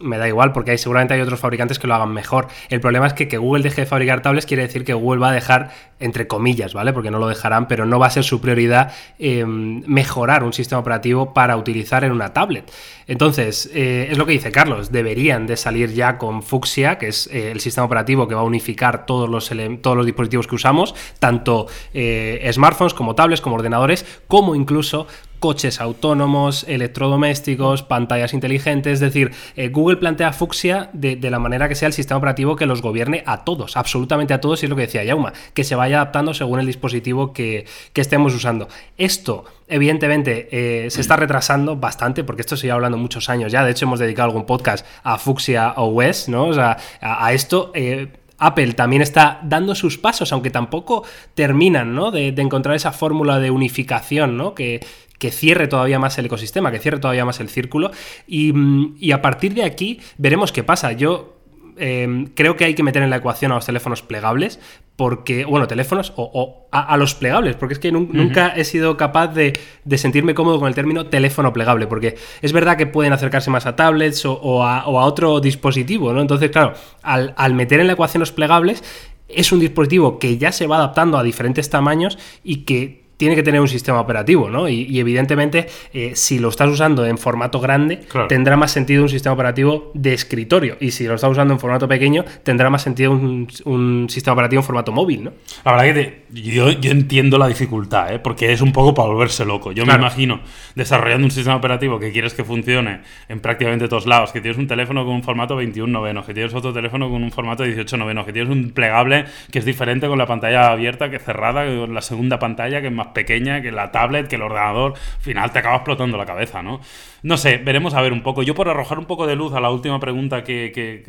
me da igual, porque hay, seguramente hay otros fabricantes que lo hagan mejor. El problema es que que Google deje de fabricar tablets quiere decir que Google va a dejar, entre comillas, ¿vale? Porque no lo dejarán, pero no va a ser su prioridad em, mejorar un sistema operativo para utilizar en una tablet. Entonces, eh, es lo que dice Carlos, deberían de salir ya con Fuxia, que es eh, el sistema operativo que va a unificar todos los, todos los dispositivos que usamos, tanto eh, smartphones como tablets, como ordenadores, como incluso coches autónomos, electrodomésticos, pantallas inteligentes. Es decir, eh, Google plantea Fuxia de, la manera que sea el sistema operativo que los gobierne a todos, absolutamente a todos, y es lo que decía Yauma, que se vaya adaptando según el dispositivo que, estemos usando. Esto, evidentemente, eh, se está retrasando bastante, porque esto se lleva hablando muchos años ya. De hecho, hemos dedicado algún podcast a Fuxia OS, ¿no? O sea, a, esto. Eh, Apple también está dando sus pasos, aunque tampoco terminan ¿no? de, de encontrar esa fórmula de unificación ¿no? que, que cierre todavía más el ecosistema, que cierre todavía más el círculo. Y, mm, a partir de aquí veremos qué pasa. Yo em, creo que hay que meter en la ecuación a los teléfonos plegables, porque, bueno, teléfonos o, a, los plegables, porque es que nunca he sido capaz de, sentirme cómodo con el término teléfono plegable, porque es verdad que pueden acercarse más a tablets o, a, otro dispositivo, ¿no? Entonces, claro, al, al meter en la ecuación los plegables, es un dispositivo que ya se va adaptando a diferentes tamaños y que tiene que tener un sistema operativo, ¿no? Y, y evidentemente, eh, si lo estás usando en formato grande, Claro. tendrá más sentido un sistema operativo de escritorio. Y si lo estás usando en formato pequeño, tendrá más sentido un, un sistema operativo en formato móvil, ¿no? La verdad que te- yo, yo entiendo la dificultad, ¿eh? porque es un poco para volverse loco. Yo Claro. me imagino desarrollando un sistema operativo que quieres que funcione en prácticamente todos lados, que tienes un teléfono con un formato 21 novenos, que tienes otro teléfono con un formato 18 novenos, que tienes un plegable que es diferente con la pantalla abierta que cerrada, que con la segunda pantalla que es más pequeña, que la tablet, que el ordenador. Al final te acaba explotando la cabeza, ¿no? No sé, veremos a ver un poco. Yo por arrojar un poco de luz a la última pregunta que, que-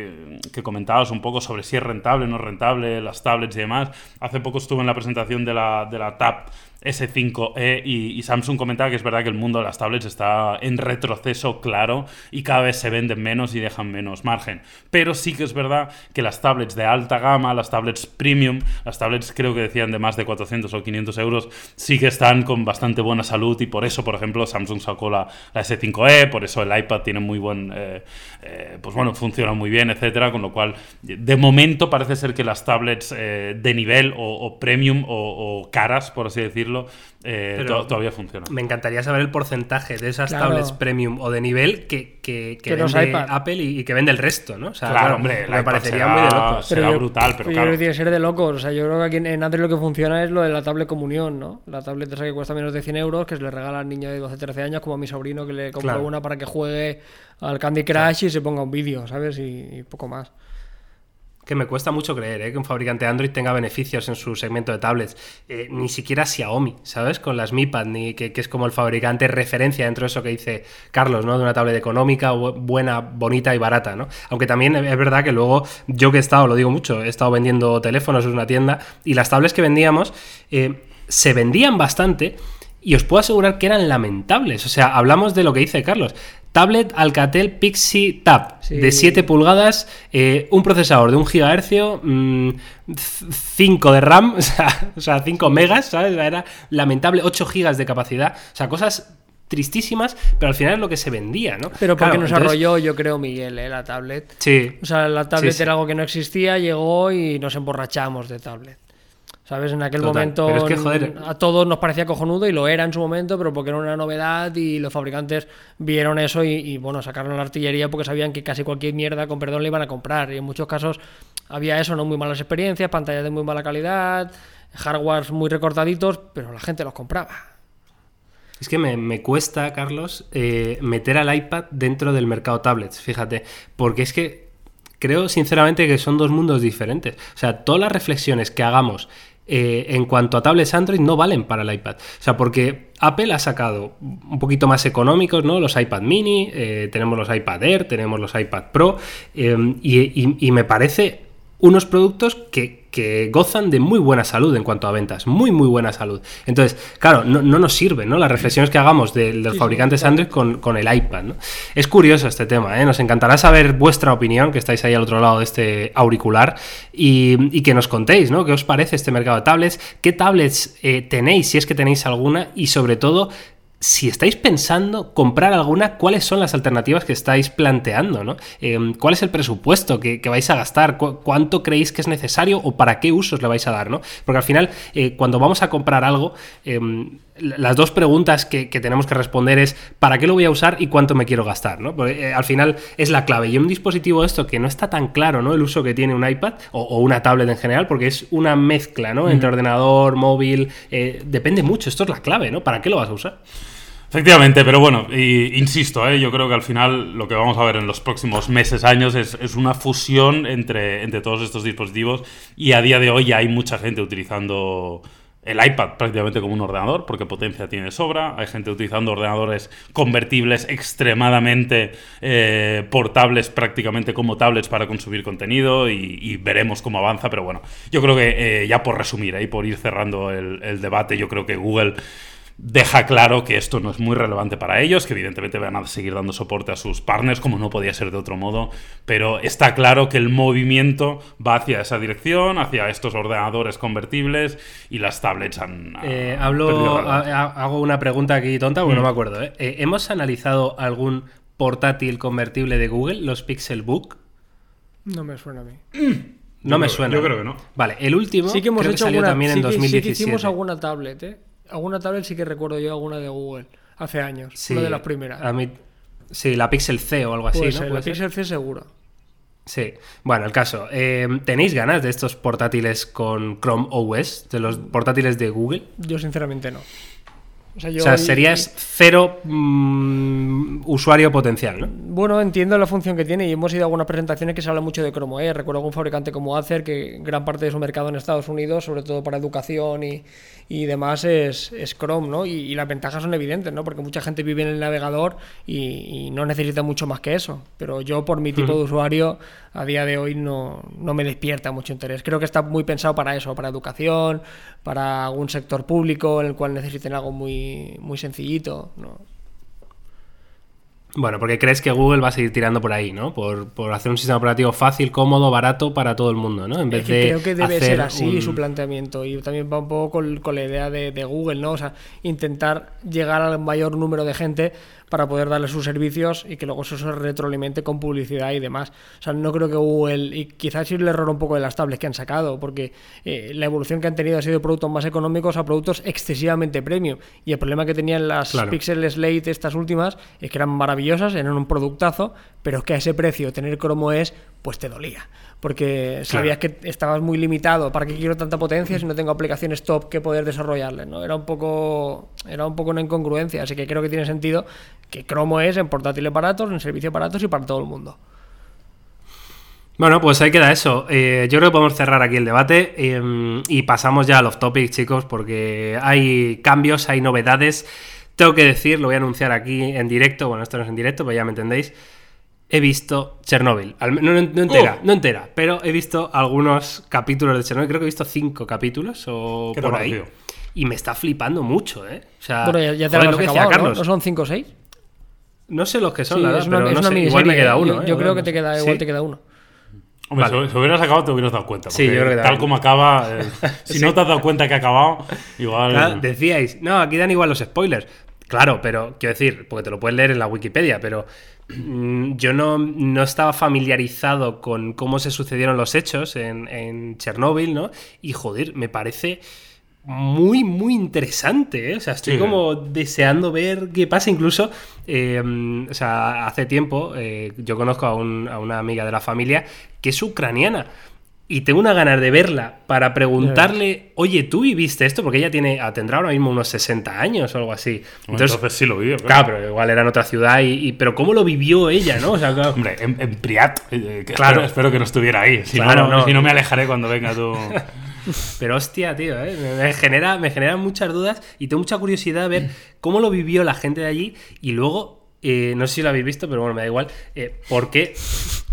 que- comentabas un poco sobre si es rentable o no es rentable, las tablets y demás. Hace poco estuve en la presentación de la, de la Tab S5e y, Samsung comentaba que es verdad que el mundo de las tablets está en retroceso claro y cada vez se venden menos y dejan menos margen. Pero sí que es verdad que las tablets de alta gama, las tablets premium, las tablets creo que decían de más de 400 o 500 euros, sí que están con bastante buena salud y por eso, por ejemplo, Samsung sacó la, la S5e, por eso el iPad tiene muy buen, eh, eh, pues bueno, funciona muy bien, etcétera, con lo cual, de momento parece ser que las tablets eh, de nivel o, premium o caras, por así decirlo, eh, Pero- to- todavía funcionan. Me encantaría saber el porcentaje de esas Claro. tablets premium o de nivel que, que, que Que los vende iPad. Apple y, y que vende el resto, ¿no? O sea, Claro, hombre, el me iPad parecería será- muy de locos. será yo- brutal, pero yo claro. creo que tiene que ser de locos. O sea, yo creo que aquí en- en Android lo que funciona es lo de la tablet comunión, ¿no? La tablet esa que cuesta menos de 100 euros, que se le regala al niño de 12, 13 años, como a mi sobrino que le compró Claro. una para que juegue al Candy Crush y se ponga un vídeo, ¿sabes? Y, y poco más. Que me cuesta mucho creer ¿eh? que un fabricante Android tenga beneficios en su segmento de tablets. Eh, ni siquiera Xiaomi, ¿sabes? Con las Mi Pad, ni que, es como el fabricante referencia dentro de eso que dice Carlos, ¿no? De una tablet económica, bu- buena, bonita y barata, ¿no? Aunque también es verdad que luego, yo que he estado, lo digo mucho, he estado vendiendo teléfonos en una tienda y las tablets que vendíamos eh, se vendían bastante. Y os puedo asegurar que eran lamentables. O sea, hablamos de lo que dice Carlos. Tablet Alcatel Pixie Tab Sí. de 7 pulgadas, eh, un procesador de 1 GHz, 5 de RAM, o sea, o sea, 5 megas, ¿sabes? Era lamentable, 8 GB de capacidad, o sea, cosas tristísimas, pero al final es lo que se vendía, ¿no? Pero porque Claro, nos entonces- arrolló, yo creo, Miguel, ¿eh? la tablet. Sí. O sea, la tablet Sí, sí. era algo que no existía, llegó y nos emborrachamos de tablet. ¿Sabes? En aquel Total. momento Pero es que, joder- a todos nos parecía cojonudo y lo era en su momento, pero porque era una novedad y los fabricantes vieron eso y, y, bueno, sacaron la artillería porque sabían que casi cualquier mierda, con perdón, le iban a comprar. Y en muchos casos había eso, no muy malas experiencias, pantallas de muy mala calidad, hardwares muy recortaditos, pero la gente los compraba. Es que me, me cuesta, Carlos, eh, meter al iPad dentro del mercado tablets, fíjate, porque es que creo sinceramente que son dos mundos diferentes. O sea, todas las reflexiones que hagamos eh, en cuanto a tablets Android no valen para el iPad. O sea, porque Apple ha sacado un poquito más económicos, ¿no? Los iPad mini, eh, tenemos los iPad Air, tenemos los iPad Pro, eh, y, me parece unos productos que, que gozan de muy buena salud en cuanto a ventas, muy muy buena salud. Entonces, claro, no, no nos sirven ¿no? las reflexiones que hagamos de, de los Sí, fabricantes sí, Android con, con el iPad. ¿no? Es curioso este tema, ¿eh? nos encantará saber vuestra opinión, que estáis ahí al otro lado de este auricular, y, y que nos contéis, ¿no? ¿Qué os parece este mercado de tablets? ¿Qué tablets eh, tenéis, si es que tenéis alguna? Y sobre todo, si estáis pensando comprar alguna, ¿cuáles son las alternativas que estáis planteando? ¿no? Eh, ¿Cuál es el presupuesto que, vais a gastar? ¿Cu- ¿Cuánto creéis que es necesario o para qué usos le vais a dar? ¿no? Porque al final, eh, cuando vamos a comprar algo, eh, las dos preguntas que, que tenemos que responder es ¿para qué lo voy a usar y cuánto me quiero gastar? ¿no? Porque, eh, al final es la clave. Y un dispositivo esto que no está tan claro ¿no? el uso que tiene un iPad o, o una tablet en general, porque es una mezcla ¿no? entre ordenador, móvil, eh, depende mucho. Esto es la clave, ¿no? ¿Para qué lo vas a usar? Efectivamente, pero bueno, y, insisto, ¿eh? yo creo que al final lo que vamos a ver en los próximos meses, años, es, es una fusión entre, entre todos estos dispositivos y a día de hoy ya hay mucha gente utilizando el iPad prácticamente como un ordenador, porque potencia tiene sobra, hay gente utilizando ordenadores convertibles extremadamente eh, portables prácticamente como tablets para consumir contenido y, veremos cómo avanza, pero bueno, yo creo que eh, ya por resumir y por ir cerrando el debate, yo creo que Google deja claro que esto no es muy relevante para ellos, que evidentemente van a seguir dando soporte a sus partners, como no podía ser de otro modo, pero está claro que el movimiento va hacia esa dirección, hacia estos ordenadores convertibles y las tablets han... Eh, hablo, ha- hago una pregunta aquí tonta porque Mm. no me acuerdo. ¿eh? Eh, ¿Hemos analizado algún portátil convertible de Google, los Pixelbook? No me suena a mí. No me creo- suena. yo creo que no. Vale, el último Sí que hemos creo hecho salió alguna. también en sí que- sí que 2017. hicimos alguna tablet, ¿eh? Alguna tablet sí que recuerdo yo, alguna de Google, hace años. una de las primeras. A mí, sí, la Pixel C o algo así, Puede ¿no? ser, ¿Puede la ser? Pixel C seguro. Sí. Bueno, el caso. eh, ¿Tenéis ganas de estos portátiles con Chrome OS? De los portátiles de Google? Yo sinceramente no. O sea, yo o sea, y- serías cero mm, usuario potencial, ¿no? Bueno, entiendo la función que tiene y hemos ido a algunas presentaciones que se habla mucho de Chrome OS. Recuerdo algún fabricante como Acer que gran parte de su mercado en Estados Unidos, sobre todo para educación y, y demás, es, es Chrome, ¿no? Y, y las ventajas son evidentes, ¿no? Porque mucha gente vive en el navegador y, y no necesita mucho más que eso. Pero yo, por mi tipo de usuario, a día de hoy no, no me despierta mucho interés. Creo que está muy pensado para eso, para educación, para algún sector público en el cual necesiten algo muy, muy sencillito, ¿no? Bueno, porque crees que Google va a seguir tirando por ahí, ¿no? Por, por hacer un sistema operativo fácil, cómodo, barato para todo el mundo, ¿no? En vez Es que de creo que debe ser así un- su planteamiento y también va un poco con, con la idea de, de Google, ¿no? O sea, intentar llegar al mayor número de gente para poder darle sus servicios y que luego eso se retroalimente con publicidad y demás. O sea, no creo que Google, y quizás es el error un poco de las tablets que han sacado, porque eh, la evolución que han tenido ha sido de productos más económicos a productos excesivamente premium. Y el problema que tenían las Claro. Pixel Slate, estas últimas, es que eran maravillosas, eran un productazo, pero que a ese precio tener Chrome OS, pues te dolía. Porque sabías que estabas muy limitado. ¿Para qué quiero tanta potencia si no tengo aplicaciones top que poder desarrollarle? ¿no? Era un poco era un poco una incongruencia. Así que creo que tiene sentido que Chrome OS en portátiles baratos, en servicios baratos y para todo el mundo. Bueno, pues ahí queda eso. Eh, yo creo que podemos cerrar aquí el debate eh, y pasamos ya a los topics, chicos, porque hay cambios, hay novedades. Tengo que decir, lo voy a anunciar aquí en directo. Bueno, esto no es en directo, pero ya me entendéis. He visto Chernobyl. No, no- no entera, Oh. no entera, pero he visto algunos capítulos de Chernobyl. Creo que he visto cinco capítulos o ¿Qué te por ahí. Y me está flipando mucho, ¿eh? O sea, bueno, ya, ya te joder, lo que decía acabado, ¿no? Carlos. ¿No son 5 o 6? No sé los que son, Sí, la verdad, una, pero no sé, igual me queda uno. Yo, ¿eh? yo creo que Igual te queda, igual Sí. te queda uno. Hombre, Vale. si, hubieras acabado te hubieras dado cuenta. Sí, yo creo que tal como acaba, eh, si no te has dado cuenta que ha acabado, igual. Claro, decíais, no, aquí dan igual los spoilers. Claro, pero quiero decir, porque te lo puedes leer en la Wikipedia, pero yo no, no estaba familiarizado con cómo se sucedieron los hechos en, en Chernóbil, ¿no? Y joder, me parece muy, muy interesante, ¿eh? O sea, estoy Sí. como deseando ver qué pasa. Incluso, eh, o sea, hace tiempo eh, yo conozco a, un- a una amiga de la familia que es ucraniana. Y tengo una ganas de verla para preguntarle, oye, ¿tú viviste esto? Porque ella tiene, tendrá ahora mismo unos 60 años o algo así. Entonces, Entonces, sí lo vi. claro, pero igual era en otra ciudad. Y, y- pero ¿cómo lo vivió ella, no? O sea, claro, Hombre, en, en Priat. eh, que Claro. espero, espero que no estuviera ahí. Si, Claro, no, no. si no me alejaré cuando venga tú. Pero hostia, tío, ¿eh? me, me genera, me generan muchas dudas y tengo mucha curiosidad de ver cómo lo vivió la gente de allí y luego, eh, no sé si lo habéis visto, pero bueno, me da igual, eh, ¿por qué?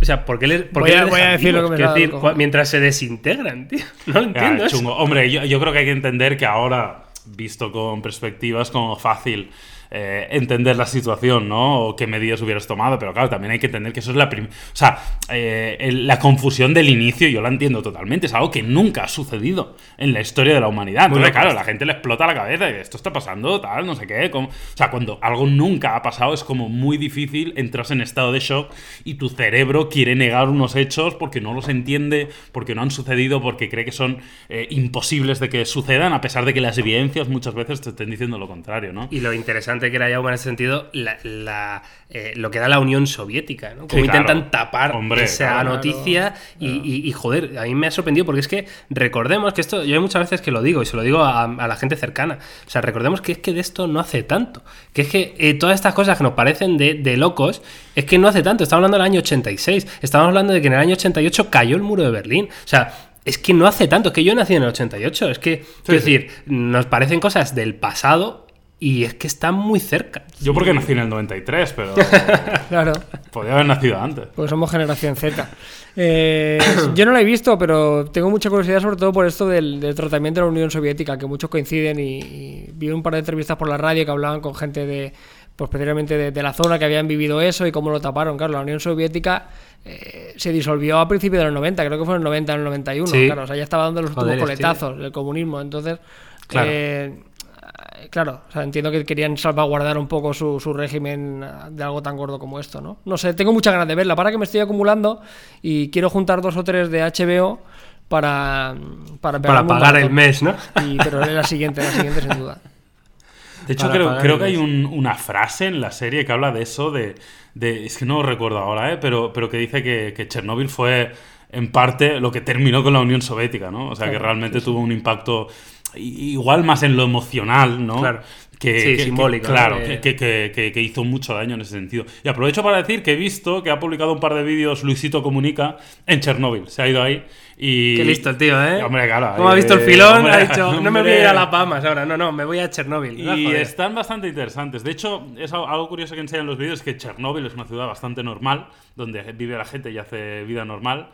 O sea, ¿por qué les, por Voy qué a- les voy a dejan decir lo que me decir, mientras se desintegran, tío. No lo Ya, entiendo. eso. Hombre, yo, yo creo que hay que entender que ahora, visto con perspectivas, como fácil eh, entender la situación, ¿no? O qué medidas hubieras tomado, pero claro, también hay que entender que eso es la primera. O sea, eh, el- la confusión del inicio, yo la entiendo totalmente, es algo que nunca ha sucedido en la historia de la humanidad. Entonces, claro, esto. la gente le explota la cabeza y esto está pasando, tal, no sé qué. como- O sea, cuando algo nunca ha pasado, es como muy difícil, entras en estado de shock y tu cerebro quiere negar unos hechos porque no los entiende, porque no han sucedido, porque cree que son eh, imposibles de que sucedan, a pesar de que las evidencias muchas veces te estén diciendo lo contrario, ¿no? Y lo interesante que era Jaume en ese sentido, la, la, eh, lo que era la Unión Soviética, ¿no? Sí, claro. intentan tapar Hombre, esa claro. noticia y, y- y, joder, a mí me ha sorprendido porque es que recordemos que esto, yo hay muchas veces que lo digo y se lo digo a, a la gente cercana, o sea, recordemos que es que de esto no hace tanto, que es que eh, todas estas cosas que nos parecen de, de locos, es que no hace tanto, estamos hablando del año 86, estamos hablando de que en el año 88 cayó el muro de Berlín, o sea... Es que no hace tanto, es que yo nací en el 88, es que, sí. decir, nos parecen cosas del pasado y es que están muy cerca. Yo porque nací en el 93, pero Claro. podía haber nacido antes. Porque somos generación Z. Eh, yo no la he visto, pero tengo mucha curiosidad sobre todo por esto del, del tratamiento de la Unión Soviética, que muchos coinciden y, y vi un par de entrevistas por la radio que hablaban con gente de, pues precisamente de, de la zona que habían vivido eso y cómo lo taparon. Claro, la Unión Soviética eh, se disolvió a principios de los 90, creo que fue en el 90 en el 91. Sí. Claro, o sea, ya estaba dando los últimos coletazos del comunismo. Entonces, Claro. eh, Claro, o sea, entiendo que querían salvaguardar un poco su, su régimen ah, de algo tan gordo como esto, ¿no? No sé, tengo muchas ganas de verla, para que me estoy acumulando y quiero juntar dos o tres de HBO para, para, Para pagar el mes, ¿no? Y, pero es la siguiente, la siguiente sin duda. De hecho, creo, que hay un- una frase en la serie que habla de eso, de, de- es que no lo recuerdo ahora, ¿eh? pero, pero que dice que, que Chernóbil fue en parte lo que terminó con la Unión Soviética, ¿no? O sea, que realmente tuvo un impacto igual más en lo emocional, ¿no? Claro. Que, Sí, que- que- simbólico, ¿no? claro, Que- que, que- que- que hizo mucho daño en ese sentido. Y aprovecho para decir que he visto que ha publicado un par de vídeos Luisito Comunica en Chernóbil. Se ha ido ahí y... Qué listo el tío, ¿eh? Hombre, claro. Como ha eh, visto el filón, hombre, ha dicho, no me voy a ir a hombre. Las Palmas ahora, no, no, me voy a Chernóbil. Y joder. están bastante interesantes. De hecho, es al- algo curioso que enseñan los vídeos que Chernóbil es una ciudad bastante normal, donde vive la gente y hace vida normal.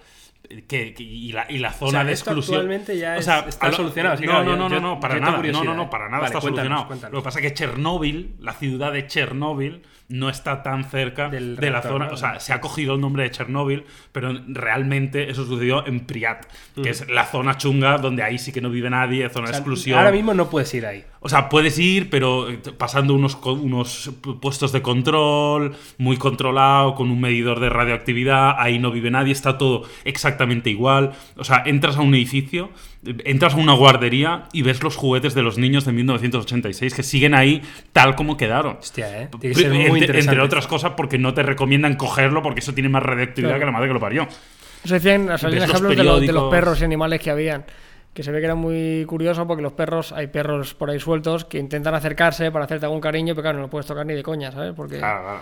Que, que- y, la, y la zona sea, de esto exclusión. actualmente ya O sea, es- está lo- solucionado, no, claro, no, yo- no, no, no, para nada. No, no, no, para nada Vale, está solucionado. cuéntanos. Lo que pasa es que Chernóbil, la ciudad de Chernóbil, no está tan cerca Del de la zona. ¿no? O sea, se ha cogido el nombre de Chernóbil, pero realmente eso sucedió en Priat, que es la zona chunga donde ahí sí que no vive nadie, zona O de exclusión. Ahora mismo no puedes ir ahí. O sea, puedes ir, pero eh, pasando unos, unos pu- puestos de control, muy controlado, con un medidor de radioactividad, ahí no vive nadie, está todo exactamente igual. O sea, entras a un edificio, eh, entras a una guardería y ves los juguetes de los niños de 1986 que siguen ahí tal como quedaron. Hostia, ¿eh? Tiene que ser muy Entre- interesante. entre otras cosas porque no te recomiendan cogerlo porque eso tiene más radioactividad Claro. que la madre que lo parió. Se salían los ejemplos de, los- de los perros y animales que habían. Que se ve que era muy curioso porque los perros, hay perros por ahí sueltos que intentan acercarse para hacerte algún cariño, pero claro, no lo puedes tocar ni de coña, ¿sabes? Porque. Claro, claro.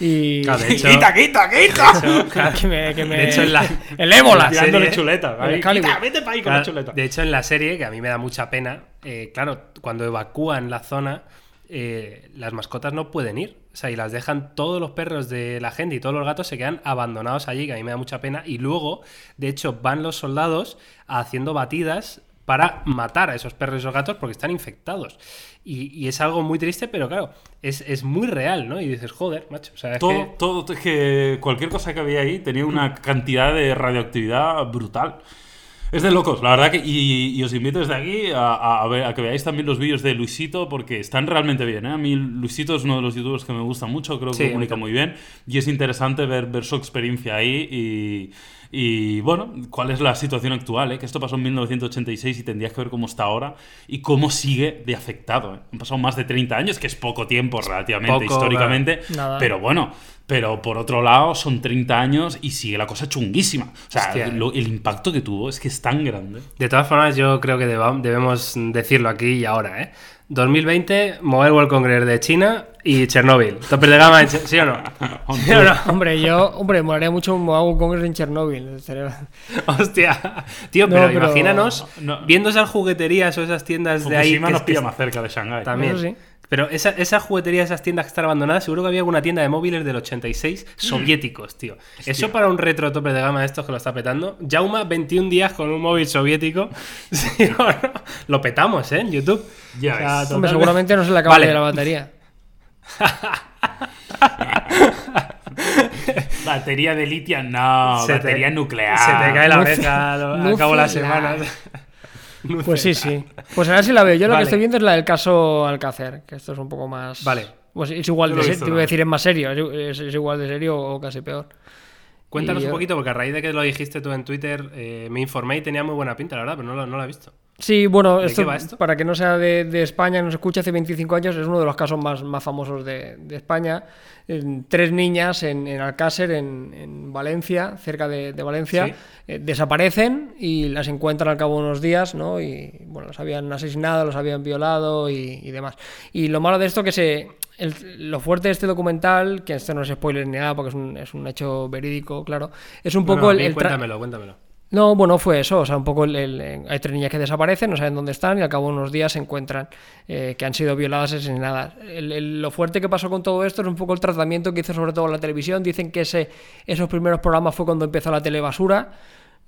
Y. Claro, de hecho- ¡Quita, quita, quita! que me, que me- De hecho, en la- El ébola. Tirándole chuleta. ahí. Quita, vete para ahí con Claro, la chuleta. de hecho, en la serie, que a mí me da mucha pena, eh, claro, cuando evacúan la zona, eh, las mascotas no pueden ir. O sea, y las dejan todos los perros de la gente y todos los gatos se quedan abandonados allí, que a mí me da mucha pena. Y luego, de hecho, van los soldados haciendo batidas para matar a esos perros y esos gatos porque están infectados. Y, y es algo muy triste, pero claro, es, es muy real, ¿no? Y dices, joder, macho. O sea, es Todo, que- todo, es que cualquier cosa que había ahí tenía una cantidad de radioactividad brutal. Es de locos, la verdad que. Y, y os invito desde aquí a, a- a ver, a que veáis también los vídeos de Luisito, porque están realmente bien. ¿eh? A mí Luisito es uno de los youtubers que me gusta mucho, creo que Sí, comunica muy bien. Y es interesante ver, ver su experiencia ahí y. Y bueno, cuál es la situación actual, ¿eh? que esto pasó en 1986 y tendrías que ver cómo está ahora y cómo sigue de afectado. ¿eh? Han pasado más de 30 años, que es poco tiempo relativamente, Poco, históricamente, Nada. pero bueno, pero por otro lado son 30 años y sigue la cosa chunguísima. O sea, lo- el impacto que tuvo es que es tan grande. De todas formas, yo creo que debemos decirlo aquí y ahora, ¿eh? 2020, Mobile World Congress de China y Chernóbil. Topes de gama, ¿sí o no? ¿Sí o no? Hombre, yo, hombre, molaría mucho un hago un congreso en Chernóbil. Hostia. Tío, No, pero, pero- imagínanos no. viendo esas jugueterías o esas tiendas de ahí. Que- nos pilla más cerca de Shanghái. También. Eso sí. Pero esa, esa juguetería, esas tiendas que están abandonadas, seguro que había alguna tienda de móviles del 86 soviéticos, tío. Eso para un retro tope de gama de estos que lo está petando. Jauma, 21 días con un móvil soviético. Sí, o no, Lo petamos, ¿eh? En YouTube. Ya O sea, ves. Hombre, seguramente no se le acaba Vale. de la batería. Batería de litio, no. Se te- batería nuclear. Se te cae la oreja al al cabo Pues sí, sí. Pues a ver si la veo. Yo lo que estoy viendo es la del caso Alcácer, que esto es un poco más. Vale. Pues es igual Yo de serio. Te iba a decir, es más serio. Es, es igual de serio o casi peor. Cuéntanos un poquito, porque a raíz de que lo dijiste tú en Twitter, eh, me informé y tenía muy buena pinta, la verdad, pero no lo, no lo he visto. Sí, bueno, ¿De esto, para que no sea de, de España, nos escucha hace 25 años, es uno de los casos más, más famosos de, de España. En- tres niñas en, en Alcácer, en, en Valencia, cerca de, de Valencia, Sí. eh, desaparecen y las encuentran al cabo de unos días, ¿no? Y bueno, las habían asesinado, los habían violado y, y demás. Y lo malo de esto que se... el- lo fuerte de este documental, que esto no es spoiler ni nada porque es un, es un hecho verídico, claro, es un poco no, el, cuéntamelo, cuéntamelo. no, bueno, fue eso, o sea, un poco el, el- eh, hay tres niñas que desaparecen, no saben dónde están y al cabo de unos días se encuentran eh, que han sido violadas, asesinadas. El- lo fuerte que pasó con todo esto es un poco el tratamiento que hizo sobre todo la televisión. Dicen que ese, esos primeros programas fue cuando empezó la telebasura,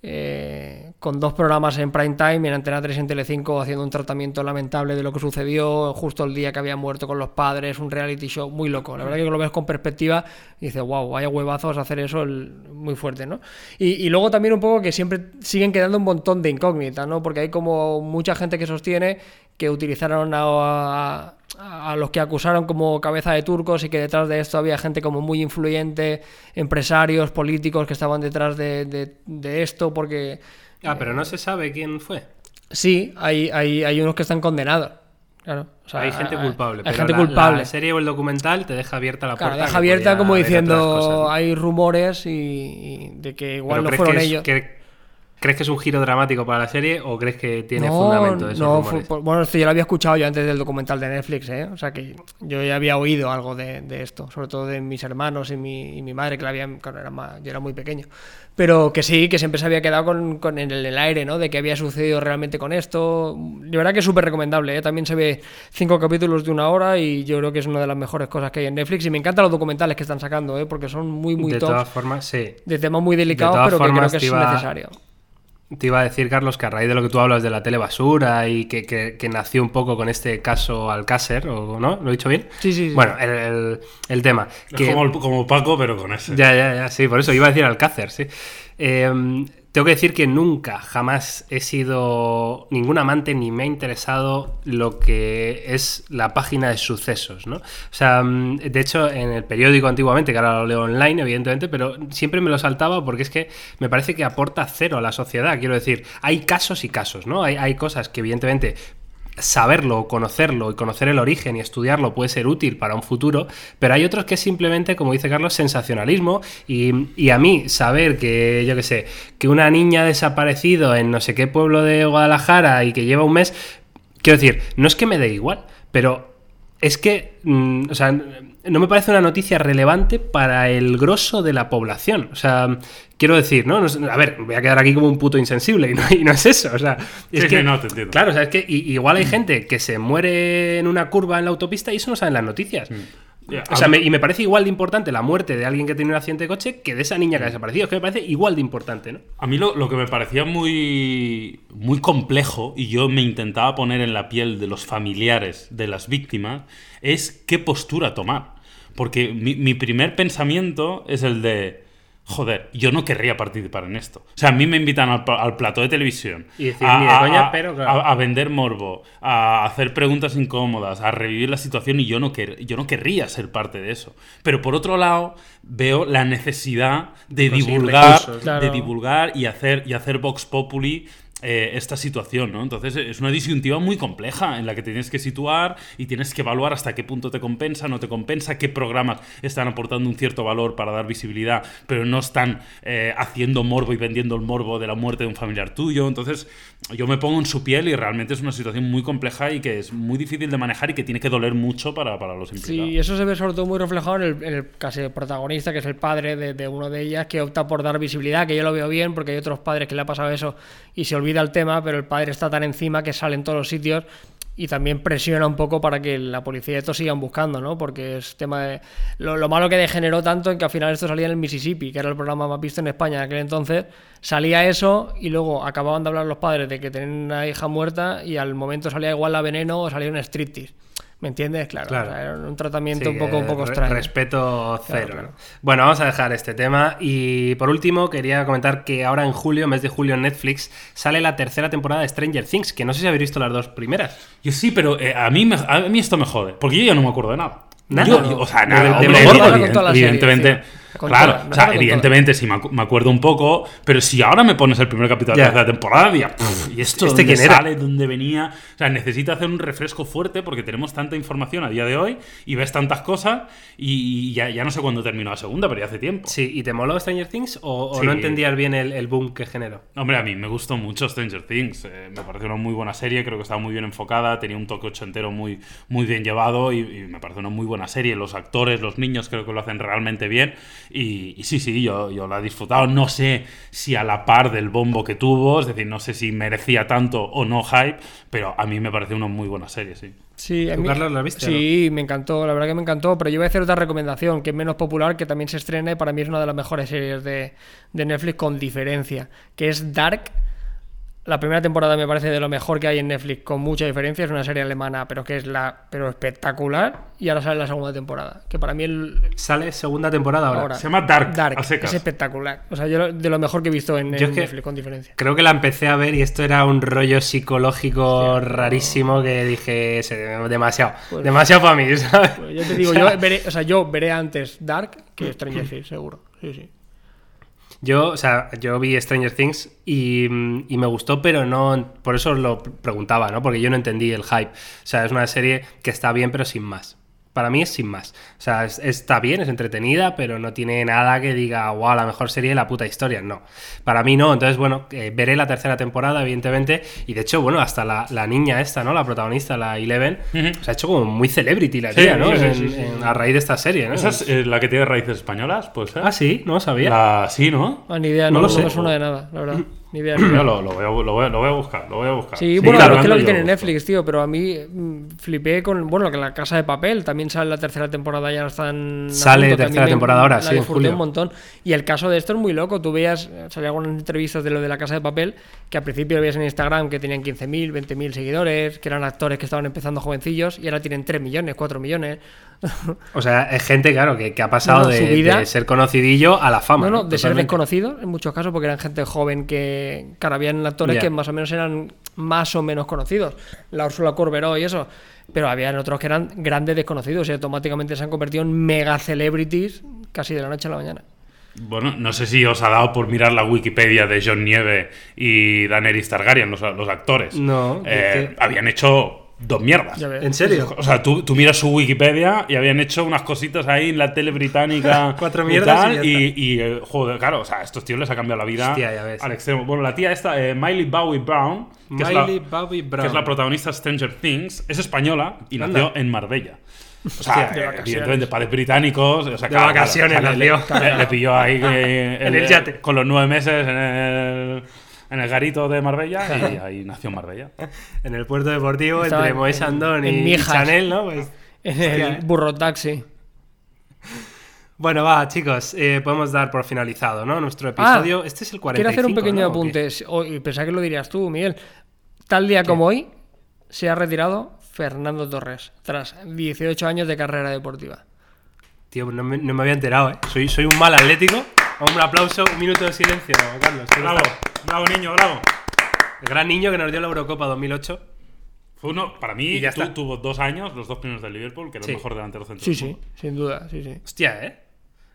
eh, con dos programas en prime time, en Antena 3 y en Telecinco, haciendo un tratamiento lamentable de lo que sucedió justo el día que habían muerto con los padres, un reality show muy loco. La verdad que lo ves con perspectiva y dices, wow, vaya huevazos hacer eso, el- muy fuerte, ¿no? Y, y luego también un poco que siempre siguen quedando un montón de incógnitas, ¿no? Porque hay como mucha gente que sostiene que utilizaron a, a- a los que acusaron como cabeza de turcos y que detrás de esto había gente como muy influyente, empresarios, políticos que estaban detrás de, de- de esto, porque Ah, pero no se sabe quién fue. sí, hay, hay, hay unos que están condenados. Claro. o sea, hay gente culpable. Hay pero gente la- culpable. La serie o el documental te deja abierta la Claro, puerta. deja que abierta como diciendo cosas, ¿no? hay rumores y, y de que igual Pero no ¿crees fueron que es- ellos. que- ¿Crees que es un giro dramático para la serie o crees que tiene no, fundamento esos no, rumores? bueno, esto ya lo había escuchado yo antes del documental de Netflix, ¿eh? O sea que yo ya había oído algo de, de esto, sobre todo de mis hermanos y mi, y mi madre, que la habían, claro, era más- yo era muy pequeño. Pero que sí, que siempre se había quedado con, con en el, el aire, ¿no? De que había sucedido realmente con esto. De verdad que es súper recomendable, ¿eh? También se ve cinco capítulos de una hora y yo creo que es una de las mejores cosas que hay en Netflix. Y me encantan los documentales que están sacando, ¿eh? Porque son muy, muy de todas formas, sí. De temas muy delicados, todas pero que creo que es iba- necesario. Te iba a decir, Carlos, que a raíz de lo que tú hablas de la tele basura y que, que- que nació un poco con este caso Alcácer, ¿o no? ¿Lo he dicho bien? Sí, sí, sí. Bueno, el, el- el tema. Es que- como, el- como Paco, pero con ese. Ya, ya, ya, sí, por eso iba a decir Alcácer, sí. Eh, tengo que decir que nunca, jamás he sido ningún amante ni me ha interesado lo que es la página de sucesos, ¿no? O sea, mm, de hecho, en el periódico antiguamente, que ahora lo leo online, evidentemente, pero siempre me lo saltaba porque es que me parece que aporta cero a la sociedad. Quiero decir, hay casos y casos, ¿no? Hay, hay cosas que evidentemente saberlo, conocerlo y conocer el origen y estudiarlo puede ser útil para un futuro, pero hay otros que simplemente, como dice Carlos, sensacionalismo. Y, y a mí saber que, yo qué sé, que una niña ha desaparecido en no sé qué pueblo de Guadalajara y que lleva un mes, quiero decir, no es que me dé igual, pero es que, mm, o sea, no me parece una noticia relevante para el grosso de la población. O sea, quiero decir, ¿no? A ver, voy a quedar aquí como un puto insensible y no, y no es eso. O sea, es Sí, que, no, te entiendo. Claro, o sea, es que igual hay gente que se muere en una curva en la autopista y eso no sale en las noticias. Ya, O sea, me- y me parece igual de importante la muerte de alguien que tiene un accidente de coche que de esa niña que ha desaparecido. Es que me parece igual de importante, ¿no? A mí lo, lo que me parecía muy, muy complejo, y yo me intentaba poner en la piel de los familiares de las víctimas, es qué postura tomar. Porque mi, mi primer pensamiento es el de, joder, yo no querría participar en esto. O sea, a mí me invitan al, al plató de televisión Y decir, de coña, pero claro. a- a vender morbo, a hacer preguntas incómodas, a revivir la situación y yo no, quer- yo no querría ser parte de eso. Pero por otro lado, veo la necesidad de Conseguir divulgar, recursos. Claro. de divulgar y hacer, y hacer Vox Populi eh, esta situación, ¿no? Entonces es una disyuntiva muy compleja en la que tienes que situar y tienes que evaluar hasta qué punto te compensa, no te compensa, qué programas están aportando un cierto valor para dar visibilidad, pero no están eh, haciendo morbo y vendiendo el morbo de la muerte de un familiar tuyo. Entonces yo me pongo en su piel y realmente es una situación muy compleja y que es muy difícil de manejar y que tiene que doler mucho para, para los implicados. Sí, eso se ve sobre todo muy reflejado en el, en el casi protagonista, que es el padre de, de uno de ellas, que opta por dar visibilidad, que yo lo veo bien, porque hay otros padres que le ha pasado eso y se olvida el tema, pero el padre está tan encima que sale en todos los sitios y también presiona un poco para que la policía esto sigan buscando, ¿no? Porque es tema de... Lo, lo malo que degeneró tanto en que al final esto salía en el Mississippi, que era el programa más visto en España en aquel entonces, salía eso y luego acababan de hablar los padres de que tenían una hija muerta y al momento salía igual la veneno o salía un striptease. ¿Me entiendes? Claro. Claro. o sea, era un tratamiento Sí, un poco, un poco re- extraño. Respeto cero. Bueno, vamos a dejar este tema. Y por último, quería comentar que ahora en julio, mes de julio en Netflix, sale la tercera temporada de Stranger Things, que no sé si habéis visto las dos primeras. Yo sí, pero eh, a, mí me- a mí esto me jode, porque yo ya no me acuerdo de nada. Nada. Yo- yo- o sea, De- nada. de hombre, memoria. evidente- serie, evidentemente, sí. Con claro, toda, o sea, evidentemente sí me, acu- me acuerdo un poco, pero si ahora me pones el primer capítulo de la tercera temporada, diría, "Pff, ¿y esto ¿Este dónde quién era?". sale? ¿Dónde venía? O sea, necesita hacer un refresco fuerte porque tenemos tanta información a día de hoy y ves tantas cosas y, y ya, ya no sé cuándo terminó la segunda, pero ya hace tiempo. Sí, ¿y te moló Stranger Things o, o Sí. no entendías bien el, el boom que generó? Hombre, a mí me gustó mucho Stranger Things. eh, me pareció una muy buena serie, creo que estaba muy bien enfocada, tenía un toque ochentero muy, muy bien llevado y, y me parece una muy buena serie. Los actores, los niños creo que lo hacen realmente bien y, y sí, sí, yo, yo la he disfrutado. No sé si a la par del bombo que tuvo, es decir, no sé si merecía tanto o no hype, pero a mí me pareció una muy buena serie, sí. Sí, a ¿Tú, mí- Carlos, la viste o Sí, me encantó, la verdad que me encantó, pero yo voy a hacer otra recomendación que es menos popular, que también se estrena y para mí es una de las mejores series de, de Netflix con diferencia, que es Dark. La primera temporada me parece de lo mejor que hay en Netflix, con mucha diferencia. Es una serie alemana, pero que es la pero espectacular. Y ahora sale la segunda temporada, que para mí el, Sale segunda temporada ahora. ahora Se llama Dark, Dark a secas. es espectacular. O sea, yo lo- de lo mejor que he visto en, que- Netflix, con diferencia. Creo que la empecé a ver y esto era un rollo psicológico rarísimo que dije, "Se- demasiado, Pues- demasiado para mí, ¿sabes? Pues yo te digo, O sea, yo veré, o sea, yo veré antes Dark que Stranger Things, seguro. Sí, sí. Yo, o sea, yo vi Stranger Things y, y me gustó, pero no. Por eso lo preguntaba, ¿no? Porque yo no entendí el hype. O sea, es una serie que está bien, pero sin más. Para mí es sin más. O sea, es- está bien, es entretenida, pero no tiene nada que diga, wow, la mejor serie de la puta historia. No. Para mí no. Entonces, bueno, eh, veré la tercera temporada, evidentemente. Y de hecho, bueno, hasta la, la niña esta, ¿no? La protagonista, la Eleven, se ha hecho como muy celebrity la Sí, tía, ¿no? sí, sí, En- sí, sí, en- a raíz de esta serie, ¿no? ¿Esa es eh, la que tiene raíces españolas? Pues Ah, sí, no lo sabía. La... Sí, ¿no? Ah, ni idea, No no, lo no sé. me suena de nada, la verdad. Ni idea. ni idea. lo, lo voy a, lo, voy a, lo voy a buscar, lo voy a buscar. Sí, Sí, bueno, claro, es que lo que tiene. Netflix, tío, pero a mí mm, flipé con, bueno, que la Casa de Papel también sale la tercera temporada, ya la están... Sale punto, tercera temporada ahora, la sí, en julio. un montón. Y el caso de esto es muy loco, tú veías, eh, salía algunas entrevistas de lo de la Casa de Papel, que al principio lo veías en Instagram que tenían 15.000, 20.000 seguidores, que eran actores que estaban empezando jovencillos, y ahora tienen 3 millones, 4 millones. O sea, es gente, claro, que, que ha pasado No, de, su vida- de ser conocidillo a la fama. No, no, de ser Totalmente. desconocidos en muchos casos, porque eran gente joven que, claro, habían actores que más o menos eran más o menos conocidos. La Úrsula Corberó y eso. Pero habían otros que eran grandes desconocidos y automáticamente se han convertido en mega celebrities casi de la noche a la mañana. Bueno, no sé si os ha dado por mirar la Wikipedia de John Nieve y Daenerys Targaryen, los, los actores. No, Eh, habían hecho dos mierdas. ¿En serio? O sea, tú, tú miras su Wikipedia y habían hecho unas cositas ahí en la tele británica. Cuatro y mierdas tal, y ya y, y, eh, joder, claro, o sea, a estos tíos les ha cambiado la vida Hostia, ya ves. al extremo. Bueno, la tía esta, eh, Miley Bowie Brown, que, es la, Miley Bobby Brown. que es la protagonista de Stranger Things, es española y Anda. nació en Marbella. O sea, Hostia, eh, de vacaciones. evidentemente, padres británicos. O sea, De claro, vacaciones claro, le, le- le pilló ahí En el yate. con los nueve meses en el, en el garito de Marbella y ahí nació Marbella. En el puerto deportivo, Estaba entre en- Moés Andón en y. Chanel, ¿no? Pues, En el burro taxi. Bueno, va, chicos, eh, podemos dar por finalizado, ¿no? Nuestro episodio. este es el 45. Quiero hacer un pequeño apunte. Hoy, pensaba que lo dirías tú, Miguel. Tal día como hoy se ha retirado Fernando Torres tras 18 años de carrera deportiva. Tío, no me, no me había enterado, ¿eh? Soy, soy un mal atlético. Un aplauso, un minuto de silencio, Carlos. ¿te Bravo, bravo niño, bravo. El gran niño que nos dio la Eurocopa 2008. Fue uno, para mí, Y ya está. tuvo dos años, los dos primeros del Liverpool, que era Sí. el mejor delantero centro. Sí, sí, sin duda, sí, sí. Hostia, ¿eh?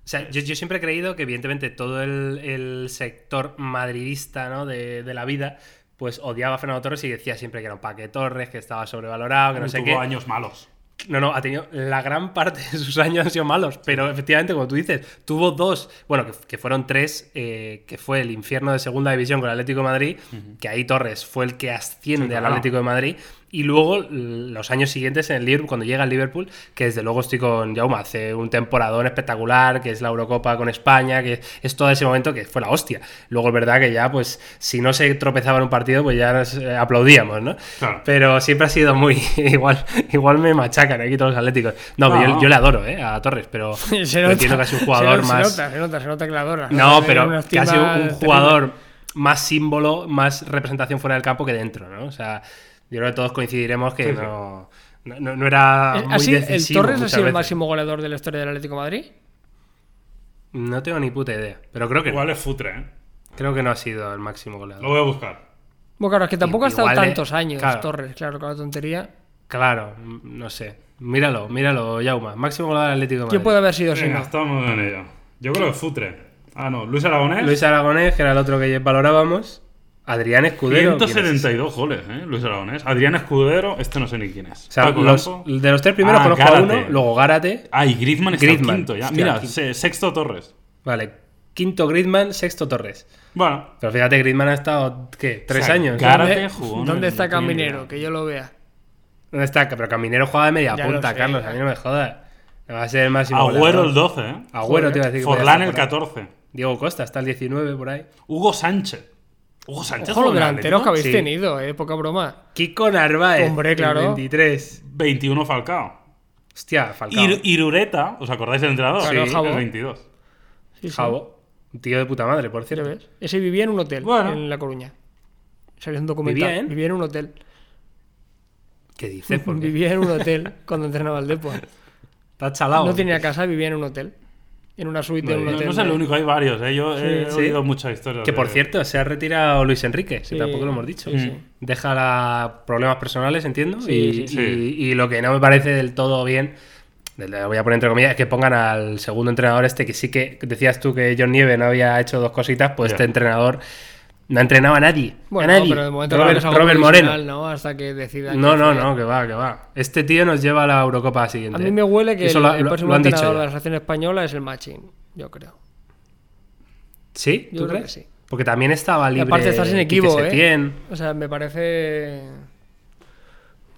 O sea, yo, yo siempre he creído que, evidentemente, todo el, el sector madridista ¿no? de, de la vida, pues odiaba a Fernando Torres y decía siempre que era un paque Torres, que estaba sobrevalorado, que no sé tuvo qué. años malos. No, no, ha tenido la gran parte de sus años han sido malos, pero efectivamente, como tú dices, tuvo dos, bueno, que, que fueron tres, eh, que fue el infierno de segunda división con el Atlético de Madrid, que ahí Torres fue el que asciende Sí, al. Atlético de Madrid, y luego los años siguientes en el Liverpool, cuando llega al Liverpool, que desde luego estoy con Jaume, hace un temporadón espectacular, que es la Eurocopa con España, que es todo ese momento que fue la hostia. Luego es verdad que ya, pues, si no se tropezaba en un partido, pues ya nos eh, aplaudíamos, ¿no? Claro. Pero siempre ha sido muy. igual, igual me machacan aquí todos los atléticos. No, No. Yo, yo le adoro, ¿eh? A Torres, pero Se entiendo que ha sido un jugador se más. nota, se nota, se nota que la adora. No, Tiene pero que ha sido un terrible. jugador más símbolo, más representación fuera del campo que dentro, ¿no? O sea, yo creo que todos coincidiremos que Sí, sí. no, no, no- era. Muy ¿Así, ¿El Torres ha sido el máximo goleador de la historia del Atlético de Madrid? No tengo ni puta idea, pero creo que, Igual es futre, ¿eh? creo que no ha sido el máximo goleador. Lo voy a buscar. Bueno, claro, es que tampoco ha estado tantos años claro. Torres, claro, con la tontería. Claro, no sé. Míralo, míralo, Yauma. Máximo goleador del Atlético de ¿Quién Madrid. puede haber sido si Venga, estamos en ello. Yo creo que es futre. Ah, no. Luis Aragonés. Luis Aragonés, que era el otro que valorábamos. Adrián Escudero. ¿quién es? 172 goles, ¿eh? Luis Aragonés. Adrián Escudero, este no sé ni quién es. O sea, Paco los- Campo. de los tres primeros Ah, conozco a uno, luego Gárate. Ah, y Griezmann está Griezmann. quinto ya. Hostia, Mira, quinto. sexto Torres. Vale, quinto Griezmann, sexto Torres. Bueno, Pero fíjate, Griezmann ha estado, ¿qué? ¿Tres O sea, años? Gárate ¿Dónde, ¿Dónde, jugó ¿dónde el- está Caminero? idea. Que yo lo vea. dónde está? Pero Caminero juega de media Ya punta, sé, Carlos. A mí no me jodas. Va a ser el máximo Agüero el 12, ¿eh? Agüero, Joder. te iba a decir. Forlán el por ahí. 14. Diego Costa está el 19 por ahí. Hugo Sánchez. Hugo Sánchez. Ojo los delanteros que habéis. Sí. tenido, eh, poca broma. Kiko Narváez. Hombre, claro. el 23. 21 Falcao. Hostia, Falcao. Ir- Irureta, ¿os acordáis del entrenador? Claro, sí, Jabo. el 22. Sí, sí. Jabo. Un tío de puta madre, por ¿Ya cierto. ves? Ese vivía en un hotel Bueno. en La Coruña. Salió un documental. ¿Vivía ¿Vivía en? un hotel. ¿Qué dices? Vivía en un hotel cuando entrenaba al Depor. Está chalado. No tenía casa, vivía en un hotel. En una suite de un No, hotel. no es el único, hay varios. ¿eh? Yo he Sí. oído muchas historias. Que por cierto, se ha retirado Luis Enrique, si Sí, tampoco lo hemos dicho. sí, sí. Deja la- problemas personales, entiendo. Sí, y, sí, sí. y- y lo que no me parece del todo bien le voy a poner entre comillas, que pongan al segundo entrenador este, que sí que decías tú que John Nieve no había hecho dos cositas, pues este entrenador no ha entrenado a nadie. Bueno, a nadie. pero de momento Robert, creo algo Robert Moreno. ¿no? Hasta que decidan. No, no, no, que va, que va. Este tío nos lleva a la Eurocopa siguiente. A mí me huele que Eso el, lo- el próximo lo han dicho entrenador ya. de la selección española es el Machín, yo creo. ¿Sí? Yo ¿Tú creo crees? que sí. Porque también estaba Y libre. aparte está sin Quique equipo, ¿eh? O sea, me parece.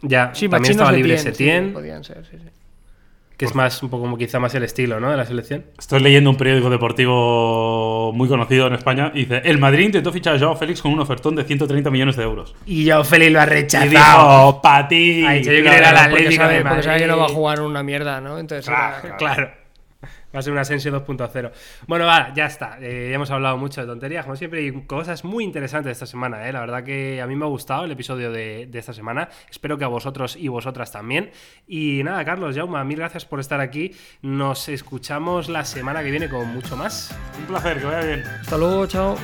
Ya, Sí, también Machín estaba libre Setién, Setién, sí, podían ser, sí, sí. Que es más, un poco como quizá más el estilo, ¿no? De la selección. Estoy leyendo un periódico deportivo muy conocido en España y dice: El Madrid intentó fichar a Joao Félix con un ofertón de 130 millones de euros. Y yo, Félix lo ha Y rechazado. dijo: ¡Pa' ti! Ha dicho, yo Claro, quiero ir a la Porque Atlético sabe, de porque sabe que no va a Madrid. jugar una mierda, ¿no? Entonces, Claro, era- Claro. Va a ser un Asensio 2.0. Bueno, va, ya está. Eh, ya hemos hablado mucho de tonterías, como siempre, y cosas muy interesantes esta semana. ¿eh? La verdad que a mí me ha gustado el episodio de, de esta semana. Espero que a vosotros y vosotras también. Y nada, Carlos, Jauma, mil gracias por estar aquí. Nos escuchamos la semana que viene con mucho más. Un placer, que vaya bien. Hasta luego, chao.